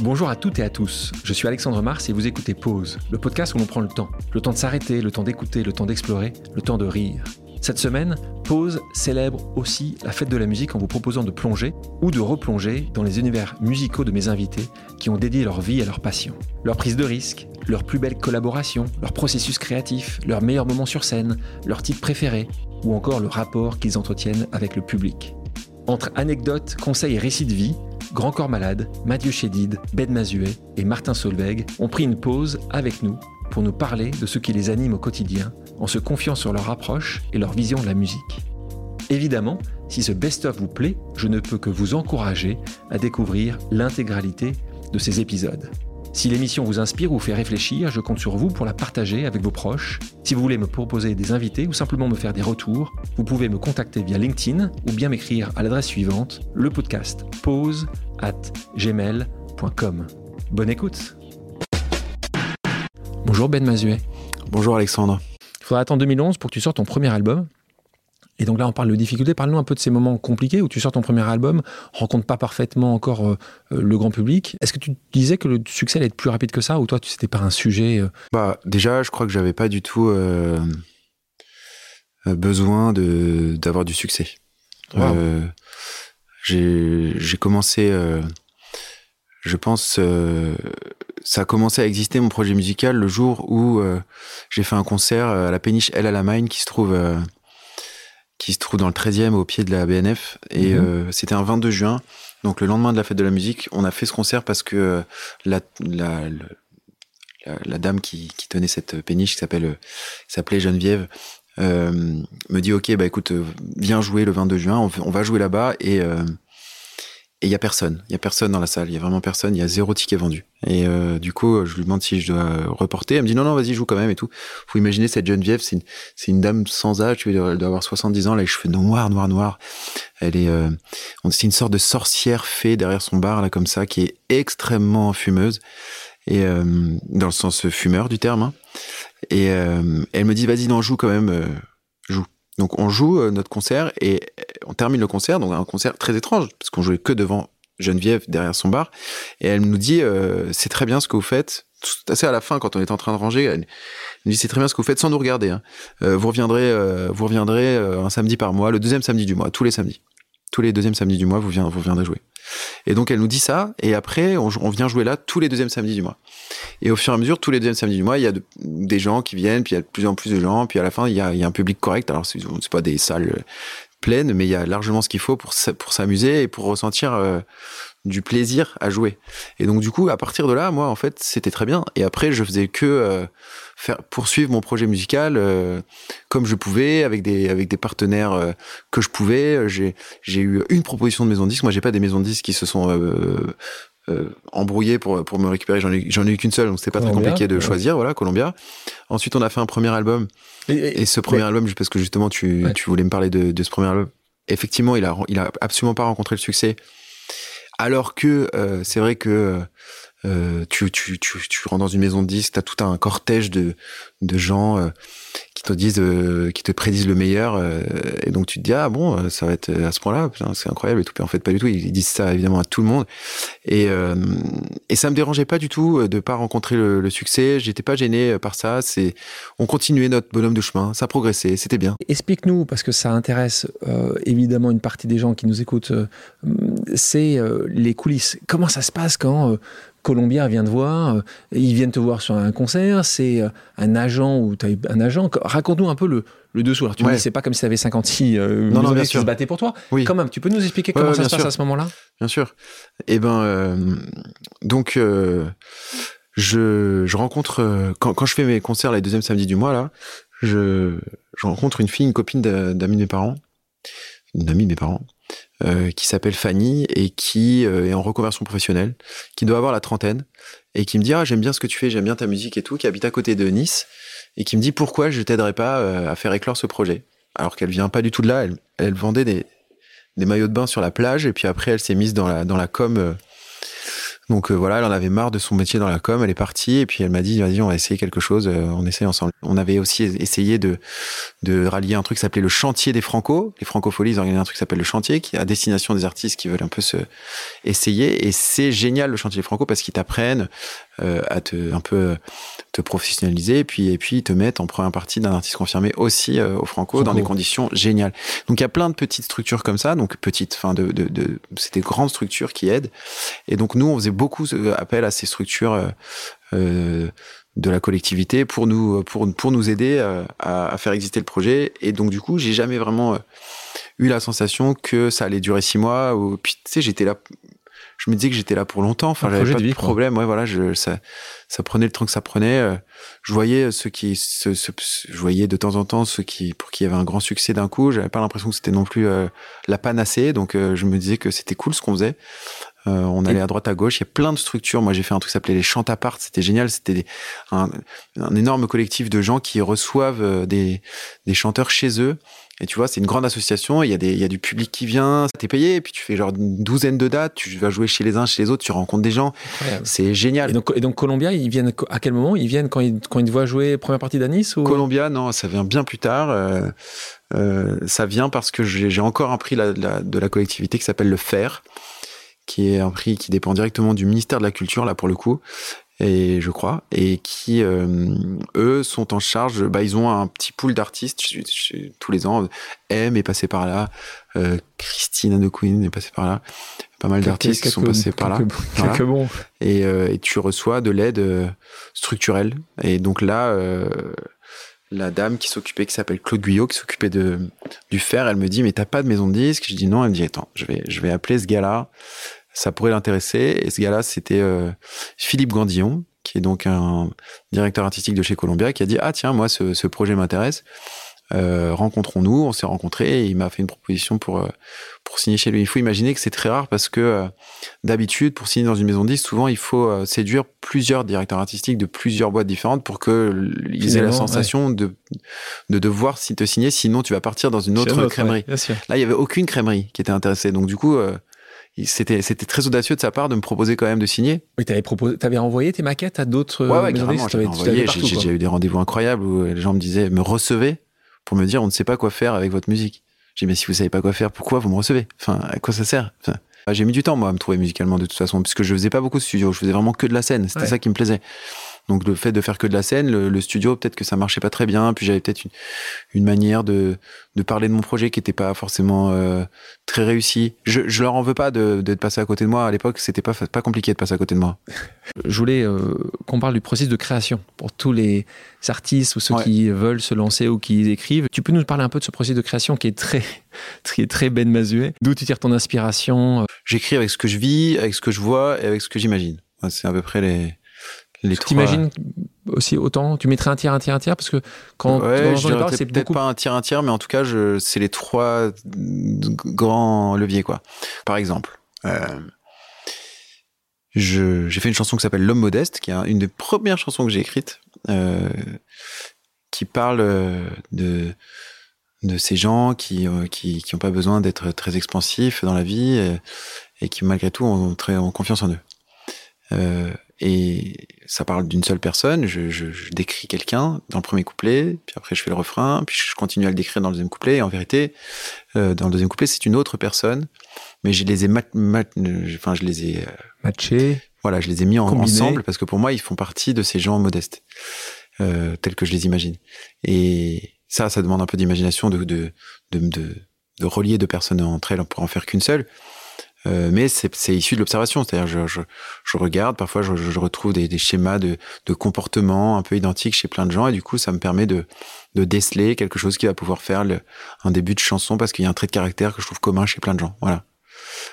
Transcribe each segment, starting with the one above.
Bonjour à toutes et à tous, je suis Alexandre Mars et vous écoutez Pause, le podcast où l'on prend le temps. Le temps de s'arrêter, le temps d'écouter, le temps d'explorer, le temps de rire. Cette semaine, Pause célèbre aussi la fête de la musique en vous proposant de plonger ou de replonger dans les univers musicaux de mes invités qui ont dédié leur vie à leur passion. Leur prise de risque, leurs plus belles collaborations, leur processus créatif, leurs meilleurs moments sur scène, leurs titres préférés ou encore le rapport qu'ils entretiennent avec le public. Entre anecdotes, conseils et récits de vie, Grand Corps Malade, Mathieu Chédid, Ben Mazuet et Martin Solveig ont pris une pause avec nous pour nous parler de ce qui les anime au quotidien en se confiant sur leur approche et leur vision de la musique. Évidemment, si ce best-of vous plaît, je ne peux que vous encourager à découvrir l'intégralité de ces épisodes. Si l'émission vous inspire ou fait réfléchir, je compte sur vous pour la partager avec vos proches. Si vous voulez me proposer des invités ou simplement me faire des retours, vous pouvez me contacter via LinkedIn ou bien m'écrire à l'adresse suivante, le podcast pause at gmail.com. Bonne écoute Bonjour Ben Mazuet. Bonjour Alexandre. Il faudra attendre 2011 pour que tu sortes ton premier album. Et donc là, on parle de difficultés. Parle-nous un peu de ces moments compliqués où tu sors ton premier album, rencontre pas parfaitement encore euh, euh, le grand public. Est-ce que tu disais que le succès allait être plus rapide que ça ou toi, c'était pas un sujet euh? Bah déjà, je crois que j'avais pas du tout besoin de d'avoir du succès. j'ai commencé, je pense, ça a commencé à exister mon projet musical le jour où j'ai fait un concert à la péniche El Alamein qui se trouve qui se trouve dans le 13e au pied de la BNF. Et mhm. euh, c'était un 22 juin. Donc le lendemain de la fête de la musique, on a fait ce concert parce que euh, la, la, la, dame qui, qui, tenait cette péniche, qui s'appelle, s'appelait Geneviève, euh, me dit ok bah écoute viens jouer le 22 juin on, on va jouer là-bas et et il y a personne, il y a personne dans la salle, il y a vraiment personne, il y a zéro ticket vendu. Et euh, du coup, je lui demande si je dois reporter. Elle me dit non non, vas-y joue quand même et tout. Faut imaginer cette Geneviève, c'est une, c'est une dame sans âge, tu elle doit avoir 70 ans, là, les cheveux noirs, noirs, noirs. Elle est, euh, c'est une sorte de sorcière fée derrière son bar là comme ça, qui est extrêmement fumeuse et euh, dans le sens fumeur du terme. Hein. Et elle me dit vas-y non joue quand même, joue. Donc on joue euh, notre concert et on termine le concert, donc un concert très étrange, parce qu'on jouait que devant Geneviève derrière son bar, et elle nous dit euh, c'est très bien ce que vous faites. Tout assez à la fin, quand on est en train de ranger, elle nous dit c'est très bien ce que vous faites sans nous regarder. Hein. Euh, vous reviendrez, vous reviendrez un samedi par mois, le deuxième samedi du mois, tous les samedis, tous les deuxièmes samedis du mois, vous, viendrez, vous viendrez jouer. Et donc elle nous dit ça, et après on, vient jouer là tous les deuxièmes samedis du mois. Et au fur et à mesure, tous les deuxièmes samedis du mois, il y a des gens qui viennent, puis il y a de plus en plus de gens, puis à la fin il y a, un public correct. Alors c'est pas des salles pleines, mais il y a largement ce qu'il faut pour pour s'amuser et pour ressentir euh, du plaisir à jouer. Et donc du coup, à partir de là, moi en fait, c'était très bien. Et après, je faisais que euh, faire poursuivre mon projet musical euh, comme je pouvais avec des avec des partenaires euh, que je pouvais. J'ai j'ai eu une proposition de maison de disque moi j'ai pas des maisons de disques qui se sont euh, embrouillées pour pour me récupérer. J'en ai j'en ai eu qu'une seule donc c'était pas très compliqué de choisir. Voilà Columbia. Ensuite on a fait un premier album. Et, ce premier album parce que justement tu tu voulais me parler de, de ce premier album. Effectivement il a il a absolument pas rencontré le succès alors que c'est vrai que euh, tu, rentres dans une maison de disques, tu as tout un cortège de, de gens euh, qui te disent, euh, qui te prédisent le meilleur, et donc tu te dis ah bon, ça va être à ce point-là, c'est incroyable et tout. en fait, pas du tout. Ils, disent ça évidemment à tout le monde, et et ça me dérangeait pas du tout de pas rencontrer le, le succès. J'étais pas gêné par ça. C'est on continuait notre bonhomme de chemin, ça progressait, c'était bien. Explique-nous parce que ça intéresse évidemment une partie des gens qui nous écoutent. c'est les coulisses. Comment ça se passe quand Colombien vient te voir, euh, ils viennent te voir sur un concert, c'est euh, un agent ou tu as un agent. Raconte-nous un peu le, le dessous. Alors, tu me dis, c'est pas comme si tu avais 56 euh, non, non, bien qui se battaient pour toi. Oui. Quand même, tu peux nous expliquer comment ça se passe à ce moment-là? Bien sûr. Eh ben, euh, donc, euh, je, je rencontre, quand, quand je fais mes concerts les deuxièmes samedis du mois, là, je, je rencontre une fille, une copine d'amis de mes parents, une amie de mes parents, euh, qui s'appelle Fanny et qui euh, est en reconversion professionnelle, qui doit avoir la trentaine et qui me dit ah j'aime bien ce que tu fais, j'aime bien ta musique et tout, qui habite à côté de Nice et qui me dit pourquoi je t'aiderais pas euh, à faire éclore ce projet, alors qu'elle vient pas du tout de là, elle, vendait des, des maillots de bain sur la plage et puis après elle s'est mise dans la dans la com Donc euh, voilà, elle en avait marre de son métier dans la com, elle est partie et puis elle m'a dit vas-y on va essayer quelque chose, euh, on essaye ensemble. On avait aussi essayé de de rallier un truc qui s'appelait le chantier des Franco. Les Francopholies ils organisent un truc qui s'appelle le chantier qui est à destination des artistes qui veulent un peu se essayer et c'est génial le chantier des Franco parce qu'ils t'apprennent euh, à te un peu te professionnaliser et puis et puis te mettre en première partie d'un artiste confirmé aussi au Franco, dans des conditions géniales. Donc il y a plein de petites structures comme ça, donc petites, enfin de, de, de c'est des grandes structures qui aident. Et donc nous on faisait beaucoup appel à ces structures euh, euh, de la collectivité pour nous pour pour nous aider euh, à, faire exister le projet. Et donc du coup, j'ai jamais vraiment eu la sensation que ça allait durer six mois. Ou puis tu sais, j'étais là. Je me disais que j'étais là pour longtemps. Enfin, j'avais pas de, problème. Ouais, voilà, je, ça, ça prenait le temps que ça prenait. Je voyais ceux qui, ce, je voyais de temps en temps ceux qui, pour qui y avait un grand succès d'un coup. J'avais pas l'impression que c'était non plus la panacée. Donc, je me disais que c'était cool ce qu'on faisait. Euh, on allait à droite à gauche. Il y a plein de structures. Moi, j'ai fait un truc qui s'appelait les chants à part. C'était génial. C'était un, énorme collectif de gens qui reçoivent euh, des, chanteurs chez eux. Et tu vois, c'est une grande association. Il y a des, il y a du public qui vient. T'es payé. Et puis tu fais genre une douzaine de dates. Tu vas jouer chez les uns, chez les autres. Tu rencontres des gens. C'est génial. Et donc, et donc, Columbia, ils viennent à quel moment? Ils viennent quand ils, quand ils te voient jouer première partie d'Anis ou... Columbia, non, ça vient bien plus tard. Euh, ça vient parce que j'ai encore un prix de la collectivité qui s'appelle le FER qui est un prix qui dépend directement du ministère de la Culture, là, pour le coup, et je crois, et qui, euh, eux, sont en charge, bah, ils ont un petit pool d'artistes tous les ans. M est passé par là, euh, Christine de Queen est passée par là, pas mal d'artistes qui sont passés par là. Quelques bons. Et, euh, et, tu reçois de l'aide euh, structurelle. Et donc là, la dame qui s'occupait, qui s'appelle Claude Guyot, qui s'occupait de du fer, elle me dit mais t'as pas de maison de disque Je dis non, elle me dit attends, je vais je vais appeler ce gars-là ça pourrait l'intéresser. Et ce gars-là, c'était euh, Philippe Gandillon, qui est donc un directeur artistique de chez Columbia, qui a dit ah tiens moi ce, ce projet m'intéresse. Euh, rencontrons-nous. On s'est rencontrés et il m'a fait une proposition pour euh, pour signer chez lui. Il faut imaginer que c'est très rare parce que euh, d'habitude pour signer dans une maison de disques, souvent il faut séduire plusieurs directeurs artistiques de plusieurs boîtes différentes pour que ils aient la sensation de de devoir te signer. Sinon tu vas partir dans une autre, crèmerie. Là il y avait aucune crèmerie qui était intéressée. Donc du coup c'était c'était très audacieux de sa part de me proposer quand même de signer. Oui, t'avais proposé, t'avais envoyé tes maquettes à d'autres. Ouais, ouais, carrément. J'ai déjà eu des rendez-vous incroyables où les gens me disaient, me recevaient pour me dire, on ne sait pas quoi faire avec votre musique. J'ai dit, mais si vous savez pas quoi faire, pourquoi vous me recevez? Enfin, à quoi ça sert? Bah, J'ai mis du temps moi à me trouver musicalement de toute façon, puisque je faisais pas beaucoup de studio, je faisais vraiment que de la scène. C'était ça qui me plaisait. Donc le fait de faire que de la scène, le, studio, peut-être que ça marchait pas très bien. Puis j'avais peut-être une, une, manière de, de parler de mon projet qui était pas forcément euh, très réussi. Je, je leur en veux pas de, de passer à côté de moi. À l'époque, c'était pas pas compliqué de passer à côté de moi. Je voulais euh, qu'on parle du processus de création pour tous les artistes ou ceux qui veulent se lancer ou qui écrivent. Tu peux nous parler un peu de ce processus de création qui est très très très Ben Mazuet. D'où tu tires ton inspiration? J'écris avec ce que je vis, avec ce que je vois et avec ce que j'imagine. C'est à peu près les les T'imagines aussi autant Tu mettrais un tiers, un tiers, un tiers Parce que quand ouais, tu c'est peut-être pas un tiers, un tiers, mais en tout cas, je, c'est les trois grands leviers, quoi. Par exemple, euh, je, j'ai fait une chanson qui s'appelle L'homme modeste, qui est une des premières chansons que j'ai écrites, euh, qui parle euh, de de ces gens qui euh, qui qui ont pas besoin d'être très expansifs dans la vie et, et qui malgré tout ont très ont confiance en eux. Et ça parle d'une seule personne. Je, je, je décris quelqu'un dans le premier couplet, puis après je fais le refrain, puis je continue à le décrire dans le deuxième couplet. Et en vérité, euh, dans le deuxième couplet, c'est une autre personne, mais je les ai mat, enfin je les ai euh, matchés. Voilà, je les ai mis en, ensemble parce que pour moi, ils font partie de ces gens modestes, euh, tels que je les imagine. Et ça, ça demande un peu d'imagination de de, de, de, de relier deux personnes entre elles pour en faire qu'une seule. Euh, mais c'est issu de l'observation, c'est-à-dire je, je, je, regarde, parfois je, je retrouve des, des, schémas de, de, comportement un peu identiques chez plein de gens, et du coup ça me permet de, de déceler quelque chose qui va pouvoir faire le, un début de chanson parce qu'il y a un trait de caractère que je trouve commun chez plein de gens. Voilà.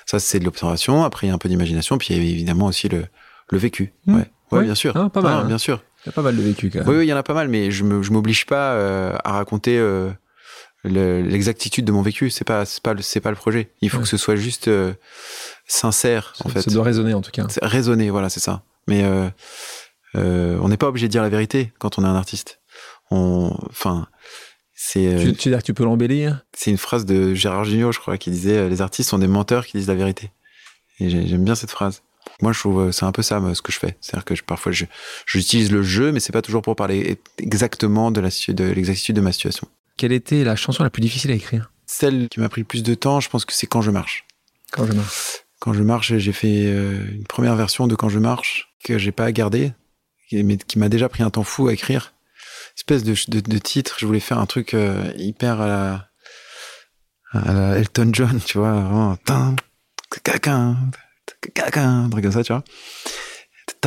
Ça c'est de l'observation. Après il y a un peu d'imagination, puis il y a évidemment aussi le, le vécu. Mmh. Ouais. ouais, bien sûr. Ah, pas mal. Ah, hein. Bien sûr. Il y a pas mal de vécu quand même. Oui, oui, il y en a pas mal, mais je m'oblige pas euh, à raconter. Euh, l'exactitude de mon vécu. C'est pas, c'est pas, c'est pas le projet. Il faut que ce soit juste euh, sincère, en fait. Ça doit résonner, en tout cas. Résonner, voilà, c'est ça. Mais euh, euh, on n'est pas obligé de dire la vérité quand on est un artiste. On, enfin, c'est. Tu, tu, veux dire que tu peux l'embellir? C'est une phrase de Gérard Jugnot, je crois, qui disait les artistes sont des menteurs qui disent la vérité. Et j'aime bien cette phrase. Moi, je trouve c'est un peu ça ce que je fais. C'est-à-dire que je, parfois, j'utilise le jeu, mais c'est pas toujours pour parler exactement de l'exactitude de, de ma situation. Quelle était la chanson la plus difficile à écrire Celle qui m'a pris le plus de temps, je pense que c'est Quand je marche. Quand je marche. Quand je marche, j'ai fait euh, une première version de Quand je marche que j'ai pas gardée, mais qui m'a déjà pris un temps fou à écrire. Espèce de, de, titre, je voulais faire un truc euh, hyper à la, à la Elton John, tu vois, vraiment, un truc comme ça, tu vois.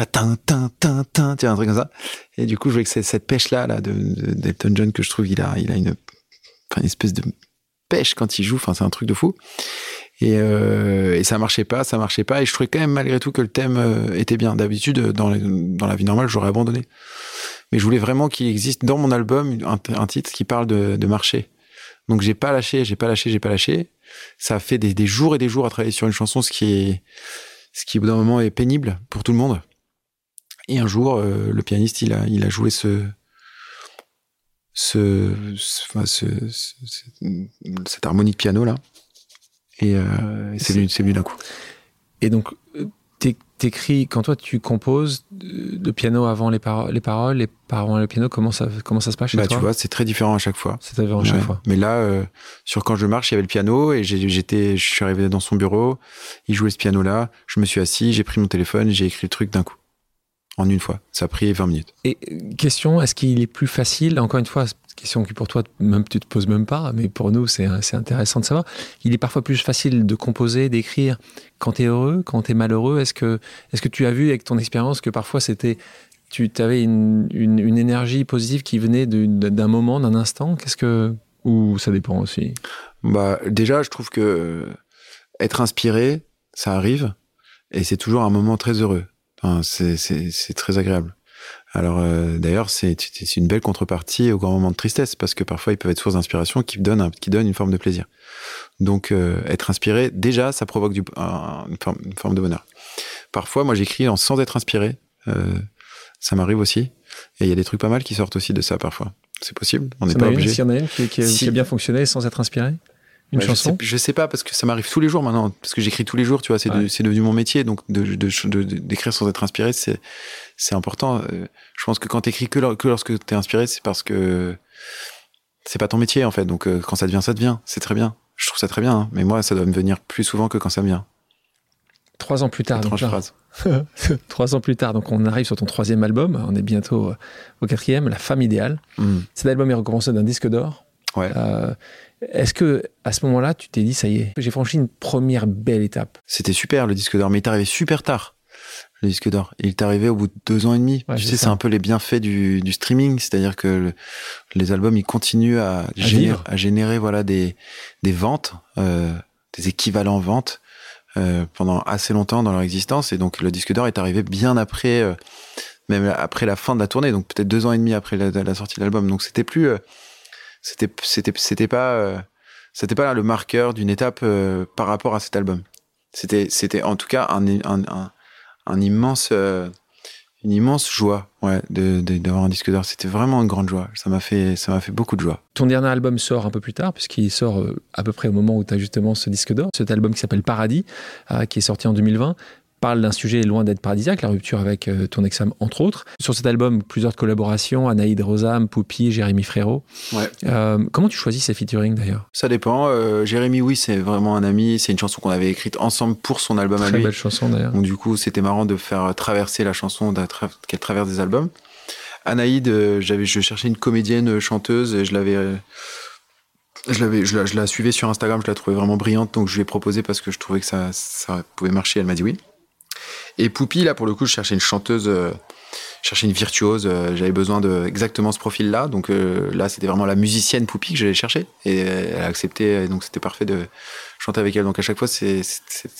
Tin, tin, tin, tu vois, un truc comme ça. Et du coup, je voulais que cette pêche-là, là, de, d'Elton John, que je trouve, il a, une, espèce de pêche quand il joue, c'est un truc de fou. Et, euh, et, ça marchait pas, ça marchait pas. Et je trouvais quand même malgré tout que le thème euh, était bien. D'habitude, dans, dans la vie normale, j'aurais abandonné. Mais je voulais vraiment qu'il existe dans mon album un, titre qui parle de, marcher. Donc j'ai pas lâché, j'ai pas lâché, j'ai pas lâché. Ça a fait des, des, jours et des jours à travailler sur une chanson, ce qui est, ce qui au bout d'un moment est pénible pour tout le monde. Et un jour, euh, le pianiste, il a, il a joué ce, ce, ce, ce, cette harmonie de piano là. Et, euh, c'est venu, venu d'un coup. Et donc, t'écris, quand toi tu composes le piano avant les, paroles, les paroles, les paroles avant le piano, comment ça, comment ça se passe chez bah, toi Tu vois, c'est très différent à chaque fois. C'est différent à chaque fois. Mais là, euh, sur Quand je marche, il y avait le piano et j'étais, je suis arrivé dans son bureau, il jouait ce piano-là, je me suis assis, j'ai pris mon téléphone, j'ai écrit le truc d'un coup. En une fois. Ça a pris 20 minutes. Et question, est-ce qu'il est plus facile, encore une fois, question qui pour toi même tu te poses même pas, mais pour nous c'est intéressant de savoir. Il est parfois plus facile de composer, d'écrire quand tu es heureux, quand tu es malheureux. Est-ce que, est que tu as vu avec ton expérience que parfois c'était tu avais une, une, énergie positive qui venait d'un moment, d'un instant? Qu'est-ce que ou ça dépend aussi? Bah déjà, je trouve que euh, être inspiré, ça arrive et c'est toujours un moment très heureux. Enfin, c'est très agréable. Alors euh, d'ailleurs, c'est une belle contrepartie au grand moment de tristesse parce que parfois ils peuvent être source d'inspiration qui donnent qui donne une forme de plaisir. Donc euh, être inspiré, déjà, ça provoque du, une, forme, de bonheur. Parfois, moi j'écris sans être inspiré, euh, ça m'arrive aussi. Et il y a des trucs pas mal qui sortent aussi de ça parfois. C'est possible, on n'est pas obligé. S'il y en a une qui, qui, a bien fonctionné sans être inspiré? Une chanson je sais, sais, pas parce que ça m'arrive tous les jours maintenant parce que j'écris tous les jours tu vois c'est devenu mon métier donc d'écrire de, de, sans être inspiré c'est important. Euh, je pense que quand t'écris que, que lorsque t'es inspiré c'est parce que c'est pas ton métier en fait donc euh, quand ça devient ça devient c'est très bien. Je trouve ça très bien hein. mais moi ça doit me venir plus souvent que quand ça me vient. Trois ans plus tard donc trois ans plus tard donc on arrive sur ton troisième album on est bientôt euh, au quatrième la femme idéale. Mm. cet album est récompensé d'un disque d'or ouais. Est-ce que à ce moment-là, tu t'es dit ça y est, j'ai franchi une première belle étape? C'était super le disque d'or, mais il est arrivé super tard. Le disque d'or, il est arrivé au bout de deux ans et demi. tu sais, c'est un peu les bienfaits du, streaming, c'est-à-dire que les albums ils continuent à, générer, à générer voilà des des ventes, euh, des équivalents ventes euh, pendant assez longtemps dans leur existence, et donc le disque d'or est arrivé bien après. Euh, même après la fin de la tournée, donc peut-être deux ans et demi après la, la sortie de l'album. Donc c'était plus, c'était c'était c'était pas euh, c'était pas le marqueur d'une étape euh, par rapport à cet album. C'était c'était en tout cas un un, immense euh, une immense joie ouais d'avoir un disque d'or. C'était vraiment une grande joie. Ça m'a fait ça m'a fait beaucoup de joie. Ton dernier album sort un peu plus tard puisqu'il sort à peu près au moment où tu as justement ce disque d'or. Cet album qui s'appelle Paradis qui est sorti en 2020 parle d'un sujet loin d'être paradisiaque, la rupture avec euh, ton ex entre autres. Sur cet album, plusieurs collaborations, Anaïd Rosam, Poupi, Jérémy Frérot. Ouais. Euh, comment tu choisis ces featuring d'ailleurs? Ça dépend. Euh, Jérémy, oui, c'est vraiment un ami. C'est une chanson qu'on avait écrite ensemble pour son album à lui. Très belle chanson d'ailleurs. Donc du coup, c'était marrant de faire traverser la chanson, qu'elle traverse des albums. Anaïd, j'avais, je cherchais une comédienne chanteuse et je l'avais je, l'avais, je, la, je la suivais sur Instagram, je la trouvais vraiment brillante, donc je lui ai proposé parce que je trouvais que ça, ça pouvait marcher. Elle m'a dit oui. Et Poupie, là, pour le coup, je cherchais une chanteuse, euh, je cherchais une virtuose. Euh, j'avais besoin de exactement ce profil-là. Donc euh, là, c'était vraiment la musicienne Poupie que j'allais chercher. Et elle a accepté. Et donc c'était parfait de chanter avec elle. Donc à chaque fois, c'est,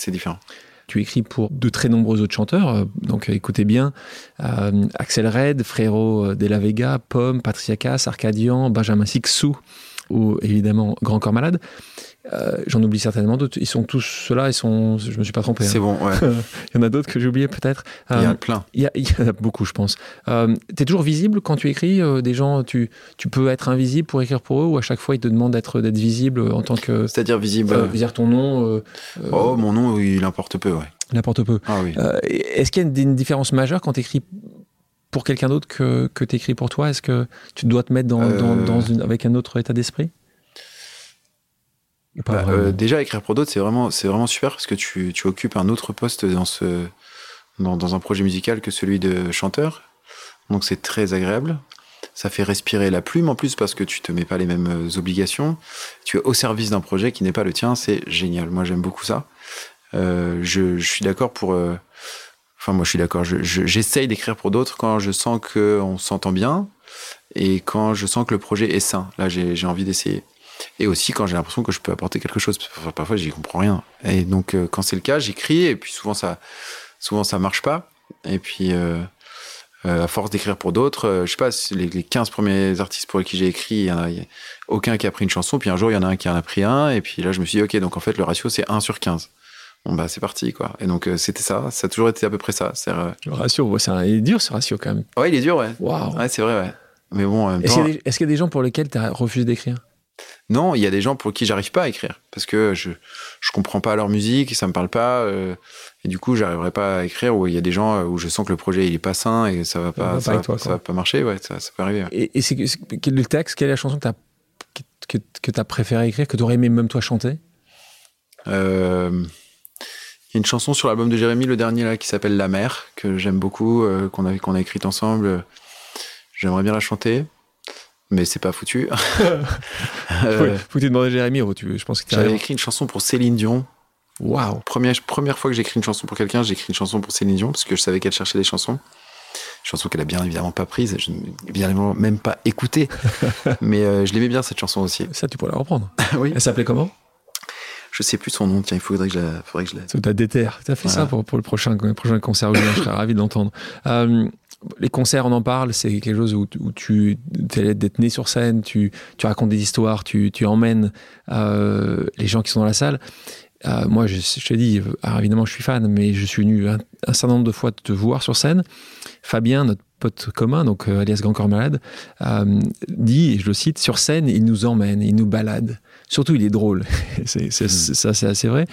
différent. Tu écris pour de très nombreux autres chanteurs, donc écoutez bien, Axel Red, Frérot de la Vega, Pomme, Patricia Cass, Arcadian, Benjamin Sixou, ou évidemment Grand Corps Malade. Euh, j'en oublie certainement d'autres. Ils sont tous ceux-là, ils sont. Je me suis pas trompé. C'est hein. bon, ouais. il y en a d'autres que j'ai oubliés peut-être. il y en a euh, plein. Il y, en a beaucoup, je pense. Euh, tu es toujours visible quand tu écris Des gens, tu, tu peux être invisible pour écrire pour eux ou à chaque fois ils te demandent d'être d'être visible en tant que. C'est-à-dire visible. dire ton nom. oh, mon nom, il importe peu, ouais. Il apporte peu. Ah oui. Euh, Est-ce qu'il y a une, une différence majeure quand tu écris pour quelqu'un d'autre que, que tu écris pour toi? Est-ce que tu dois te mettre dans, Euh. dans, dans une, avec un autre état d'esprit? Bah, euh, déjà, écrire pour d'autres, c'est vraiment, c'est vraiment super parce que tu, tu occupes un autre poste dans, ce, dans, dans un projet musical que celui de chanteur. Donc, c'est très agréable. Ça fait respirer la plume en plus parce que tu te mets pas les mêmes euh, obligations. Tu es au service d'un projet qui n'est pas le tien. C'est génial. Moi, j'aime beaucoup ça. Euh, je, je suis d'accord pour. euh, Enfin, moi, je suis d'accord. Je- je- J'essaye d'écrire pour d'autres quand je sens qu'on s'entend bien et quand je sens que le projet est sain. Là, j'ai j'ai envie d'essayer. Et aussi quand j'ai l'impression que je peux apporter quelque chose. Parfois, Parfois, j'y comprends rien. Et donc, euh, quand c'est le cas, j'écris et puis souvent ça, souvent ça marche pas. Et puis, euh, euh, à force d'écrire pour d'autres, je sais pas, les, les 15 premiers artistes pour qui j'ai écrit, il y, en a, il y a aucun qui a pris une chanson. Puis un jour, il y en a un qui en a pris un. Et puis là, je me suis dit, ok, donc en fait, le ratio c'est 1 sur 15. Bon, bah, c'est parti, quoi. Et donc, euh, c'était ça. Ça a toujours été à peu près ça. C'est, euh, Le ratio, ouais, c'est un- il est dur ce ratio quand même. Ouais, il est dur, ouais. Waouh Ouais, c'est vrai, ouais. Mais bon, Est-ce temps, qu'il des- est-ce qu'il y a des gens pour lesquels tu as refusé d'écrire? Non, il y a des gens pour qui j'arrive pas à écrire parce que je je comprends pas leur musique, ça me parle pas euh, et du coup j'arriverai pas à écrire. Ou il y a des gens euh, où je sens que le projet il est pas sain et ça va pas ça, va, toi, ça quoi. va pas marcher. Ouais, ça, ça peut arriver. ouais. Et, et c'est, c'est- quel est le texte, quelle est la chanson que tu as que, que, que as préféré écrire, que tu aurais aimé même toi chanter? Euh, Il y a une chanson sur l'album de Jérémy, le dernier là, qui s'appelle La Mer, que j'aime beaucoup, euh, qu'on a qu'on a écrite ensemble. J'aimerais bien la chanter, mais c'est pas foutu. Euh, Faut que tu demandes à Jérémy, oh, tu, je pense que J'avais écrit une chanson pour Céline Dion. Waouh Première, première fois que j'écris une chanson pour quelqu'un, j'ai écrit une chanson pour Céline Dion parce que je savais qu'elle cherchait des chansons. Chanson qu'elle a bien évidemment pas prise, je n'ai bien évidemment même pas écoutée. mais euh, je l'aimais bien cette chanson aussi. Ça, tu pourrais la reprendre. oui. Elle s'appelait comment? Je sais plus son nom, tiens, il faudrait que je la. Faudrait que je la... Déterre. Tu as fait Voilà. ça pour, pour le prochain, le prochain concert. Je serais ravi de l'entendre. Euh, les concerts, on en parle, c'est quelque chose où, où tu es né sur scène, tu, tu racontes des histoires, tu, tu emmènes euh, les gens qui sont dans la salle. Euh, moi, je, je te dis, évidemment, je suis fan, mais je suis venu un, un certain nombre de fois te voir sur scène. Fabien, notre pote commun, donc euh, alias Grand Corps Malade, dit, et je le cite, sur scène, il nous emmène, il nous balade. Surtout, il est drôle. c'est, c'est- c'est- ça, c'est assez vrai.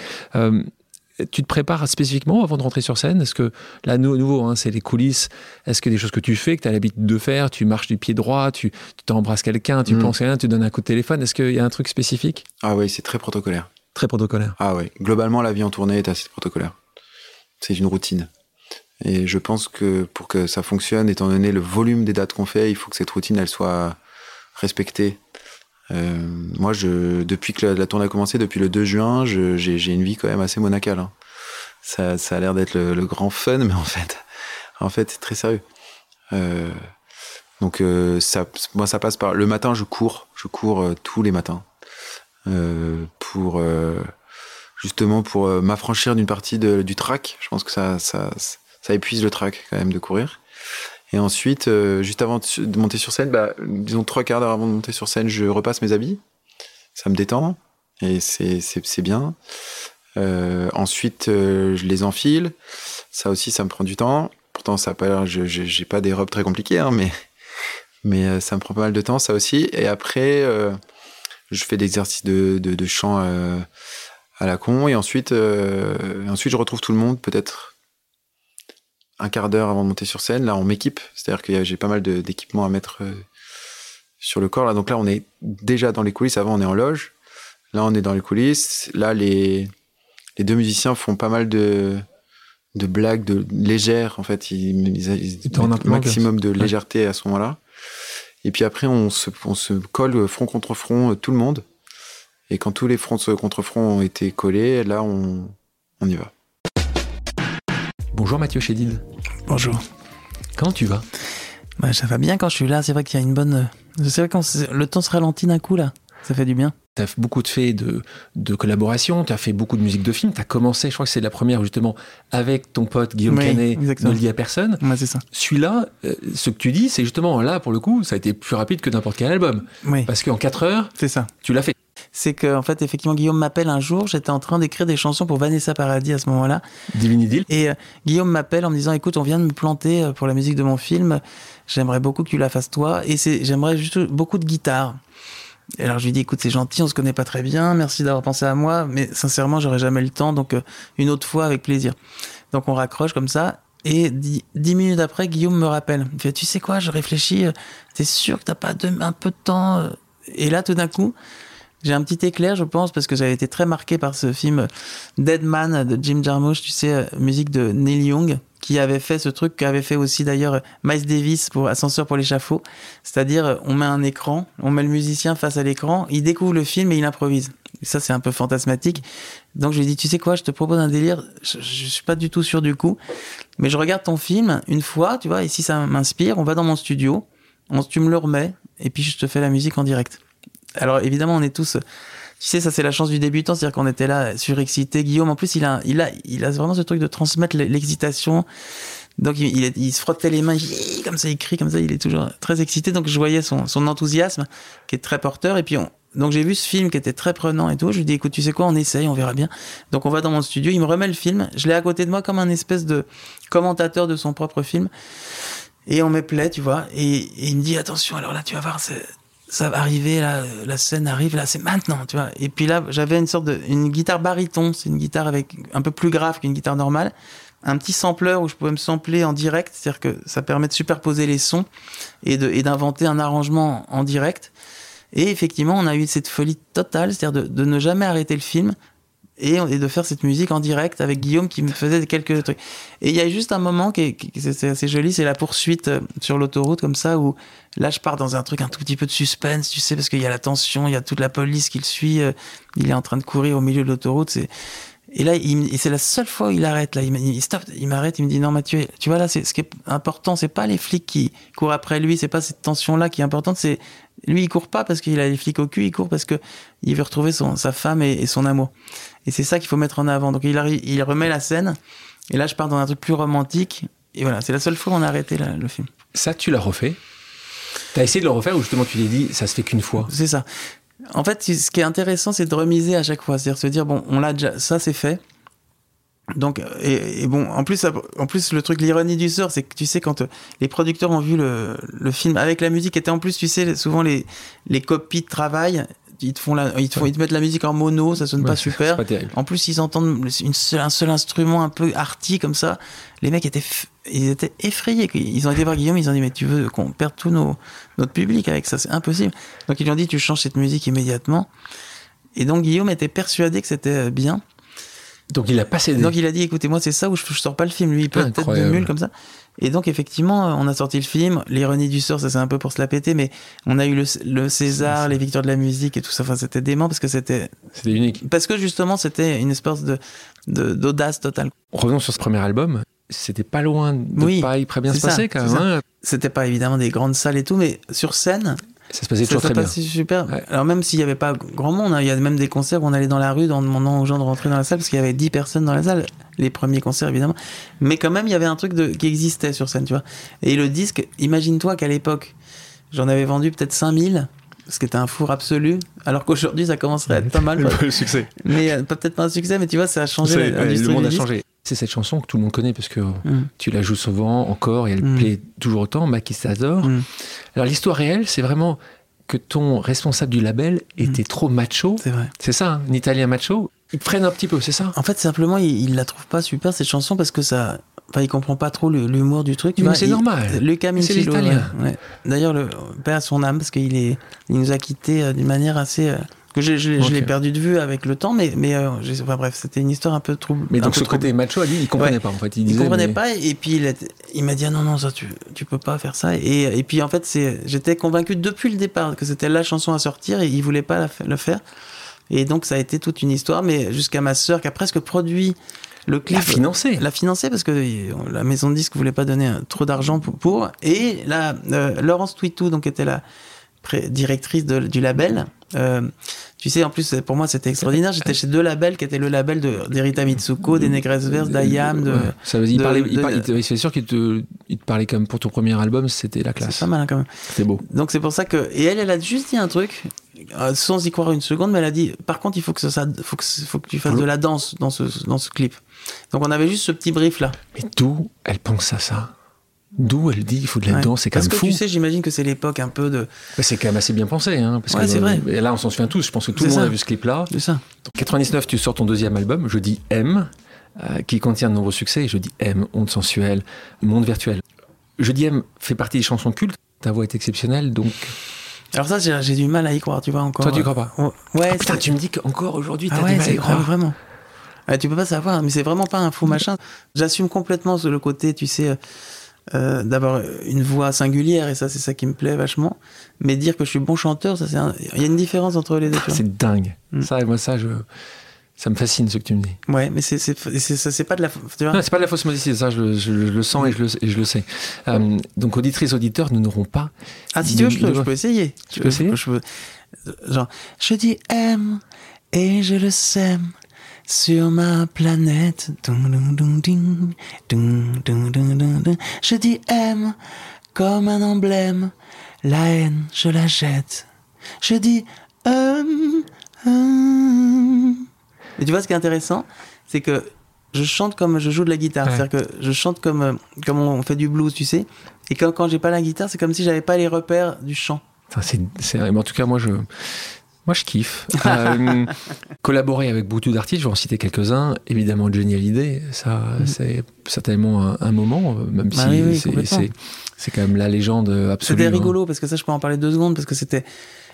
Tu te prépares spécifiquement avant de rentrer sur scène? Est-ce que, là, nou- nouveau, hein, c'est les coulisses. Est-ce que des choses que tu fais, que tu as l'habitude de faire, tu marches du pied droit, tu t'embrasses quelqu'un, tu Mm. penses à rien, tu donnes un coup de téléphone? Est-ce qu'il y a un truc spécifique? Ah oui, c'est très protocolaire. Très protocolaire. Ah oui, globalement, la vie en tournée est assez protocolaire. C'est une routine. Et je pense que pour que ça fonctionne, étant donné le volume des dates qu'on fait, il faut que cette routine, elle soit respectée. Euh, moi, je, depuis que la, la tournée a commencé, depuis le 2 juin, j'ai une vie quand même assez monacale. hein. Ça, ça a l'air d'être le, le grand fun, mais en fait, en fait, c'est très sérieux. Euh, donc, euh, ça, moi, ça passe par le matin, je cours, je cours euh, tous les matins euh, pour justement pour m'affranchir d'une partie de- du track. Je pense que ça, ça, ça épuise le track quand même de courir. Et ensuite, euh, juste avant de monter sur scène, bah, disons trois quarts d'heure avant de monter sur scène, je repasse mes habits. Ça me détend et c'est bien. Euh, ensuite, euh, je les enfile. Ça aussi, ça me prend du temps. Pourtant, ça a pas je j'ai pas des robes très compliquées, hein, mais mais ça me prend pas mal de temps, ça aussi. Et après, je fais des exercices de, de, de chant à la con. Et ensuite, ensuite, je retrouve tout le monde, peut-être un quart d'heure avant de monter sur scène. Là, on m'équipe. C'est-à-dire que j'ai pas mal d'équipements à mettre euh, sur le corps. Là. Donc là, on est déjà dans les coulisses. Avant, on est en loge. Là, on est dans les coulisses. Là, les, les deux musiciens font pas mal de, de blagues de légères. En fait, ils, ils, implantent. maximum de légèreté à ce moment-là. Et puis après, on se, on se colle front contre front, euh, tout le monde. Et quand tous les fronts contre fronts ont été collés, là, on, on y va. Bonjour Mathieu Chédid. Bonjour. Comment tu vas? Bah, ça va bien quand je suis là. C'est vrai qu'il y a une bonne. euh, C'est vrai quand le temps se ralentit d'un coup là. Ça fait du bien. Tu as beaucoup de faits de, de collaboration, tu as fait beaucoup de musique de film, tu as commencé, je crois que c'est la première justement, avec ton pote Guillaume Oui, Canet, exactement. ne le à personne. C'est ça. Celui-là, euh, ce que tu dis, c'est justement là, pour le coup, ça a été plus rapide que n'importe quel album. Oui, Parce qu'en 4 heures, c'est ça. tu l'as fait. C'est que en fait, effectivement, Guillaume m'appelle un jour. J'étais en train d'écrire des chansons pour Vanessa Paradis à ce moment-là. Divini Deal. Et euh, Guillaume m'appelle en me disant Écoute, on vient de me planter euh, pour la musique de mon film. J'aimerais beaucoup que tu la fasses toi. Et c'est, j'aimerais juste beaucoup de guitare. Et alors je lui dis, écoute, c'est gentil, on se connaît pas très bien, merci d'avoir pensé à moi, mais sincèrement, j'aurais jamais le temps, donc euh, une autre fois avec plaisir. Donc on raccroche comme ça. Et dix, dix minutes après, Guillaume me rappelle. Il fait, tu sais quoi, je réfléchis, t'es sûr que t'as pas de- un peu de temps Et là, tout d'un coup, j'ai un petit éclair, je pense, parce que j'avais été très marqué par ce film Dead Man de Jim Jarmusch, tu sais, euh, musique de Neil Young, qui avait fait ce truc qu'avait fait aussi d'ailleurs Miles Davis pour Ascenseur pour l'échafaud. C'est-à-dire, euh, on met un écran, on met le musicien face à l'écran, il découvre le film et il improvise. Ça, c'est un peu fantasmatique. Donc, je lui ai dit, tu sais quoi, je te propose un délire, je, je suis pas du tout sûr du coup, mais je regarde ton film une fois, tu vois, et si ça m'inspire, on va dans mon studio, on, tu me le remets, et puis je te fais la musique en direct. Alors évidemment, on est tous. Tu sais, ça c'est la chance du débutant, c'est-à-dire qu'on était là surexcités. Guillaume, en plus, il a, il a, il a vraiment ce truc de transmettre l'excitation. Donc il, se frottait les mains, comme ça, il crie comme ça, il est toujours très excité. Donc je voyais son, enthousiasme qui est très porteur. Et puis on, donc j'ai vu ce film qui était très prenant et tout. Je lui dis écoute, tu sais quoi, on essaye, on verra bien. Donc on va dans mon studio, il me remet le film. Je l'ai à côté de moi comme un espèce de commentateur de son propre film. Et on me plaît, tu vois. Et, et il me dit attention, alors là, tu vas voir, ça va arriver, là, la scène arrive, là, c'est maintenant, tu vois. Et puis là, j'avais une sorte de, une guitare baryton, c'est une guitare avec un peu plus grave qu'une guitare normale, un petit sampler où je pouvais me sampler en direct, c'est-à-dire que ça permet de superposer les sons et et d'inventer un arrangement en direct. Et effectivement, on a eu cette folie totale, c'est-à-dire de, de ne jamais arrêter le film et, et de faire cette musique en direct avec Guillaume qui me faisait quelques trucs. Et il y a juste un moment qui est, assez joli, c'est la poursuite euh, sur l'autoroute comme ça où là je pars dans un truc un tout petit peu de suspense, tu sais, parce qu'il y a la tension, il y a toute la police qui le suit, euh, il est en train de courir au milieu de l'autoroute, c'est et là, il, c'est la seule fois où il arrête. Là, il, stop, il m'arrête, il me dit non Mathieu, tu vois là, c'est ce qui est important, c'est pas les flics qui courent après lui, c'est pas cette tension là qui est importante, c'est lui il court pas parce qu'il a les flics au cul, il court parce que il veut retrouver son, sa femme et son amour. Et c'est ça qu'il faut mettre en avant. Donc il, remet la scène. Et là, je pars dans un truc plus romantique. Et voilà, c'est la seule fois où on a arrêté la- le film. Ça, tu l'as refait? T'as essayé de le refaire ou justement tu l'as dit, ça se fait qu'une fois? C'est ça. En fait, ce qui est intéressant, c'est de remiser à chaque fois. C'est-à-dire se dire, bon, on l'a déjà, ça c'est fait. Donc, et, et bon, en plus, ça- en plus, le truc, l'ironie du sort, c'est que tu sais, quand euh, les producteurs ont vu le, le film avec la musique, était en plus, tu sais, souvent les, les copies de travail, ils te font la, ils te font, ils te mettent la musique en mono, ça sonne Ouais, pas super. Pas. En plus, ils entendent une seule- un seul instrument un peu arty comme ça. Les mecs étaient, ils étaient effrayés. Ils ont été voir Guillaume, ils ont dit mais tu veux qu'on perde tout nos, notre public avec ça, c'est impossible. Donc ils lui ont dit tu changes cette musique immédiatement. Et donc Guillaume était persuadé que c'était euh, bien. Donc il a pas cédé. Donc il a dit écoutez moi c'est ça où je, je sors pas le film. Lui il peut être de mule comme ça. Et donc effectivement on a sorti le film. L'ironie du sort ça c'est un peu pour se la péter, mais on a eu le, le César, les victoires de la musique et tout ça. Enfin c'était dément parce que c'était C'était unique. parce que justement c'était une espèce de d'audace totale. Revenons sur ce premier album. C'était pas loin de Oui, pas très bien se passer quand même. hein. C'était pas évidemment des grandes salles et tout, mais sur scène, Ça se passait ça toujours très bien. super. Ouais. Alors même s'il y avait pas grand monde, hein, il y a même des concerts où on allait dans la rue en demandant aux gens de rentrer dans la salle parce qu'il y avait 10 personnes dans la salle. Les premiers concerts évidemment, mais quand même il y avait un truc de, qui existait sur scène, tu vois. Et le disque, imagine-toi qu'à l'époque, j'en avais vendu peut-être 5000 ce qui était un four absolu, alors qu'aujourd'hui ça commencerait à être pas mal, Le succès. mais euh, pas- peut-être pas un succès, mais tu vois, ça a changé le monde a disque. changé. C'est cette chanson que tout le monde connaît parce que Mm. tu la joues souvent encore et elle Mm. plaît toujours autant. Maki Sador. Mm. Alors l'histoire réelle, c'est vraiment que ton responsable du label était trop macho. C'est vrai. C'est ça, hein, un Italien macho. Il freine un petit peu, c'est ça? En fait, simplement, il, il la trouve pas super cette chanson parce que ça. Enfin, il comprend pas trop l'humour du truc. tu Mais c'est normal. Luca Mais c'est Mincillo, l'italien. ouais, ouais. D'ailleurs, le père à son âme parce qu'il est, il nous a quittés euh, d'une manière assez. euh, que je, je, l'ai- perdu de vue avec le temps, mais, mais euh, enfin, bref, c'était une histoire un peu trouble. Mais donc ce côté macho, lui, il comprenait Ouais. pas en fait. Il, il disait, comprenait mais- pas et puis il, il m'a dit ah non non ça tu tu peux pas faire ça et, et puis en fait c'est j'étais convaincu depuis le départ que c'était la chanson à sortir et il voulait pas la le faire et donc ça a été toute une histoire mais jusqu'à ma sœur qui a presque produit le clip Il a financé. l'a financé parce que euh, la maison de disque voulait pas donner euh, trop d'argent pour, pour. et la euh, Laurence Twitou donc était la directrice de- du label euh, tu sais en plus pour moi c'était extraordinaire j'étais chez deux labels qui étaient le label de d'Erita Mitsuko des Négresses Verses d'Ayam de Ouais. Ça veut dire, il de- parlait, il il c'est sûr qu'il te, il te parlait comme pour ton premier album, c'était la c'est classe. pas mal hein, quand même C'était beau. donc c'est pour ça que et elle elle a juste dit un truc euh, sans y croire une seconde mais elle a dit par contre il faut que ça, ça- faut que faut que tu fasses de la danse dans ce dans ce clip donc on avait juste ce petit brief là Mais d'où elle pense à ça? D'où elle dit il faut de la Ouais. danse, c'est quand Parce même que fou. tu sais, j'imagine que c'est l'époque un peu de, Bah, c'est quand même assez bien pensé. Hein, parce Ouais, que, c'est vrai. Et là, on s'en souvient tous. Je pense que tout le C'est monde ça. a vu ce clip-là. de ça. En 99, tu sors ton deuxième album, Je dis M, euh, qui contient de nombreux succès. Je dis M, Onde sensuelle, Monde virtuel. Je dis M fait partie des chansons cultes. Ta voix est exceptionnelle, donc. Alors ça, j'ai du mal à y croire, tu vois, encore. Toi, tu y crois pas Ouais, Ah, putain, c'est- tu me dis qu'encore aujourd'hui, t'as Ah ouais, du mal à c'est y croire. vraiment. Ouais, tu peux pas savoir, mais c'est vraiment pas un faux machin. J'assume complètement le côté, tu sais, euh, d'avoir une voix singulière, et ça, c'est ça qui me plaît vachement. Mais dire que je suis bon chanteur, ça, c'est un- il y a une différence entre les deux. vois. C'est dingue. Mm. Ça, moi, ça, je... ça me fascine ce que tu me dis. Ouais, mais c'est c'est c'est- ça, c'est pas de la. Tu vois Non, c'est pas de la fausse modestie, ça, je, le- je le sens et je le, et je le sais. Euh, donc, auditrices, auditeurs, nous n'aurons pas. Ah, si tu veux, je peux, de- je peux essayer. Tu peux essayer je peux- Genre, je dis aime et je le sème sur ma planète. Je dis aime comme un emblème. La haine, je la jette. Je dis hum, hum. Et tu vois, ce qui est intéressant, c'est que je chante comme je joue de la guitare. Ouais. C'est-à-dire que je chante comme, euh, comme on fait du blues, tu sais. Et quand, quand j'ai pas la guitare, c'est comme si j'avais pas les repères du chant. C'est- en tout cas, moi, je, moi, je kiffe. Euh, collaborer avec beaucoup d'artistes, je vais en citer quelques-uns. Évidemment, Johnny Hallyday, ça, c'est certainement un, un moment, même Mm. Bah si oui, oui, c'est- quand même la légende absolue. C'était hein. rigolo parce que ça, je peux en parler deux secondes parce que c'était.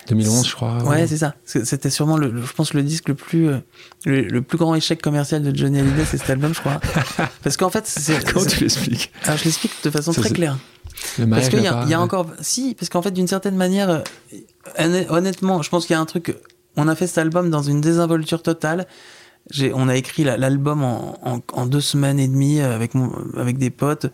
2011, je crois. Ouais, c'est ça. C'était sûrement, le, je pense, le disque le plus, euh, le, le plus grand échec commercial de Johnny Hallyday, c'est cet album, je crois. Parce qu'en fait, c'est. Comment tu l'expliques? Alors, je l'explique de façon Ça, très claire. Le Parce qu'il y, a- y encore. Si, parce qu'en fait, d'une certaine manière, euh, honnêtement, je pense qu'il y a un truc. On a fait cet album dans une désinvolture totale. On a écrit la- l'album en, deux semaines et demie euh, avec, mon, avec des potes.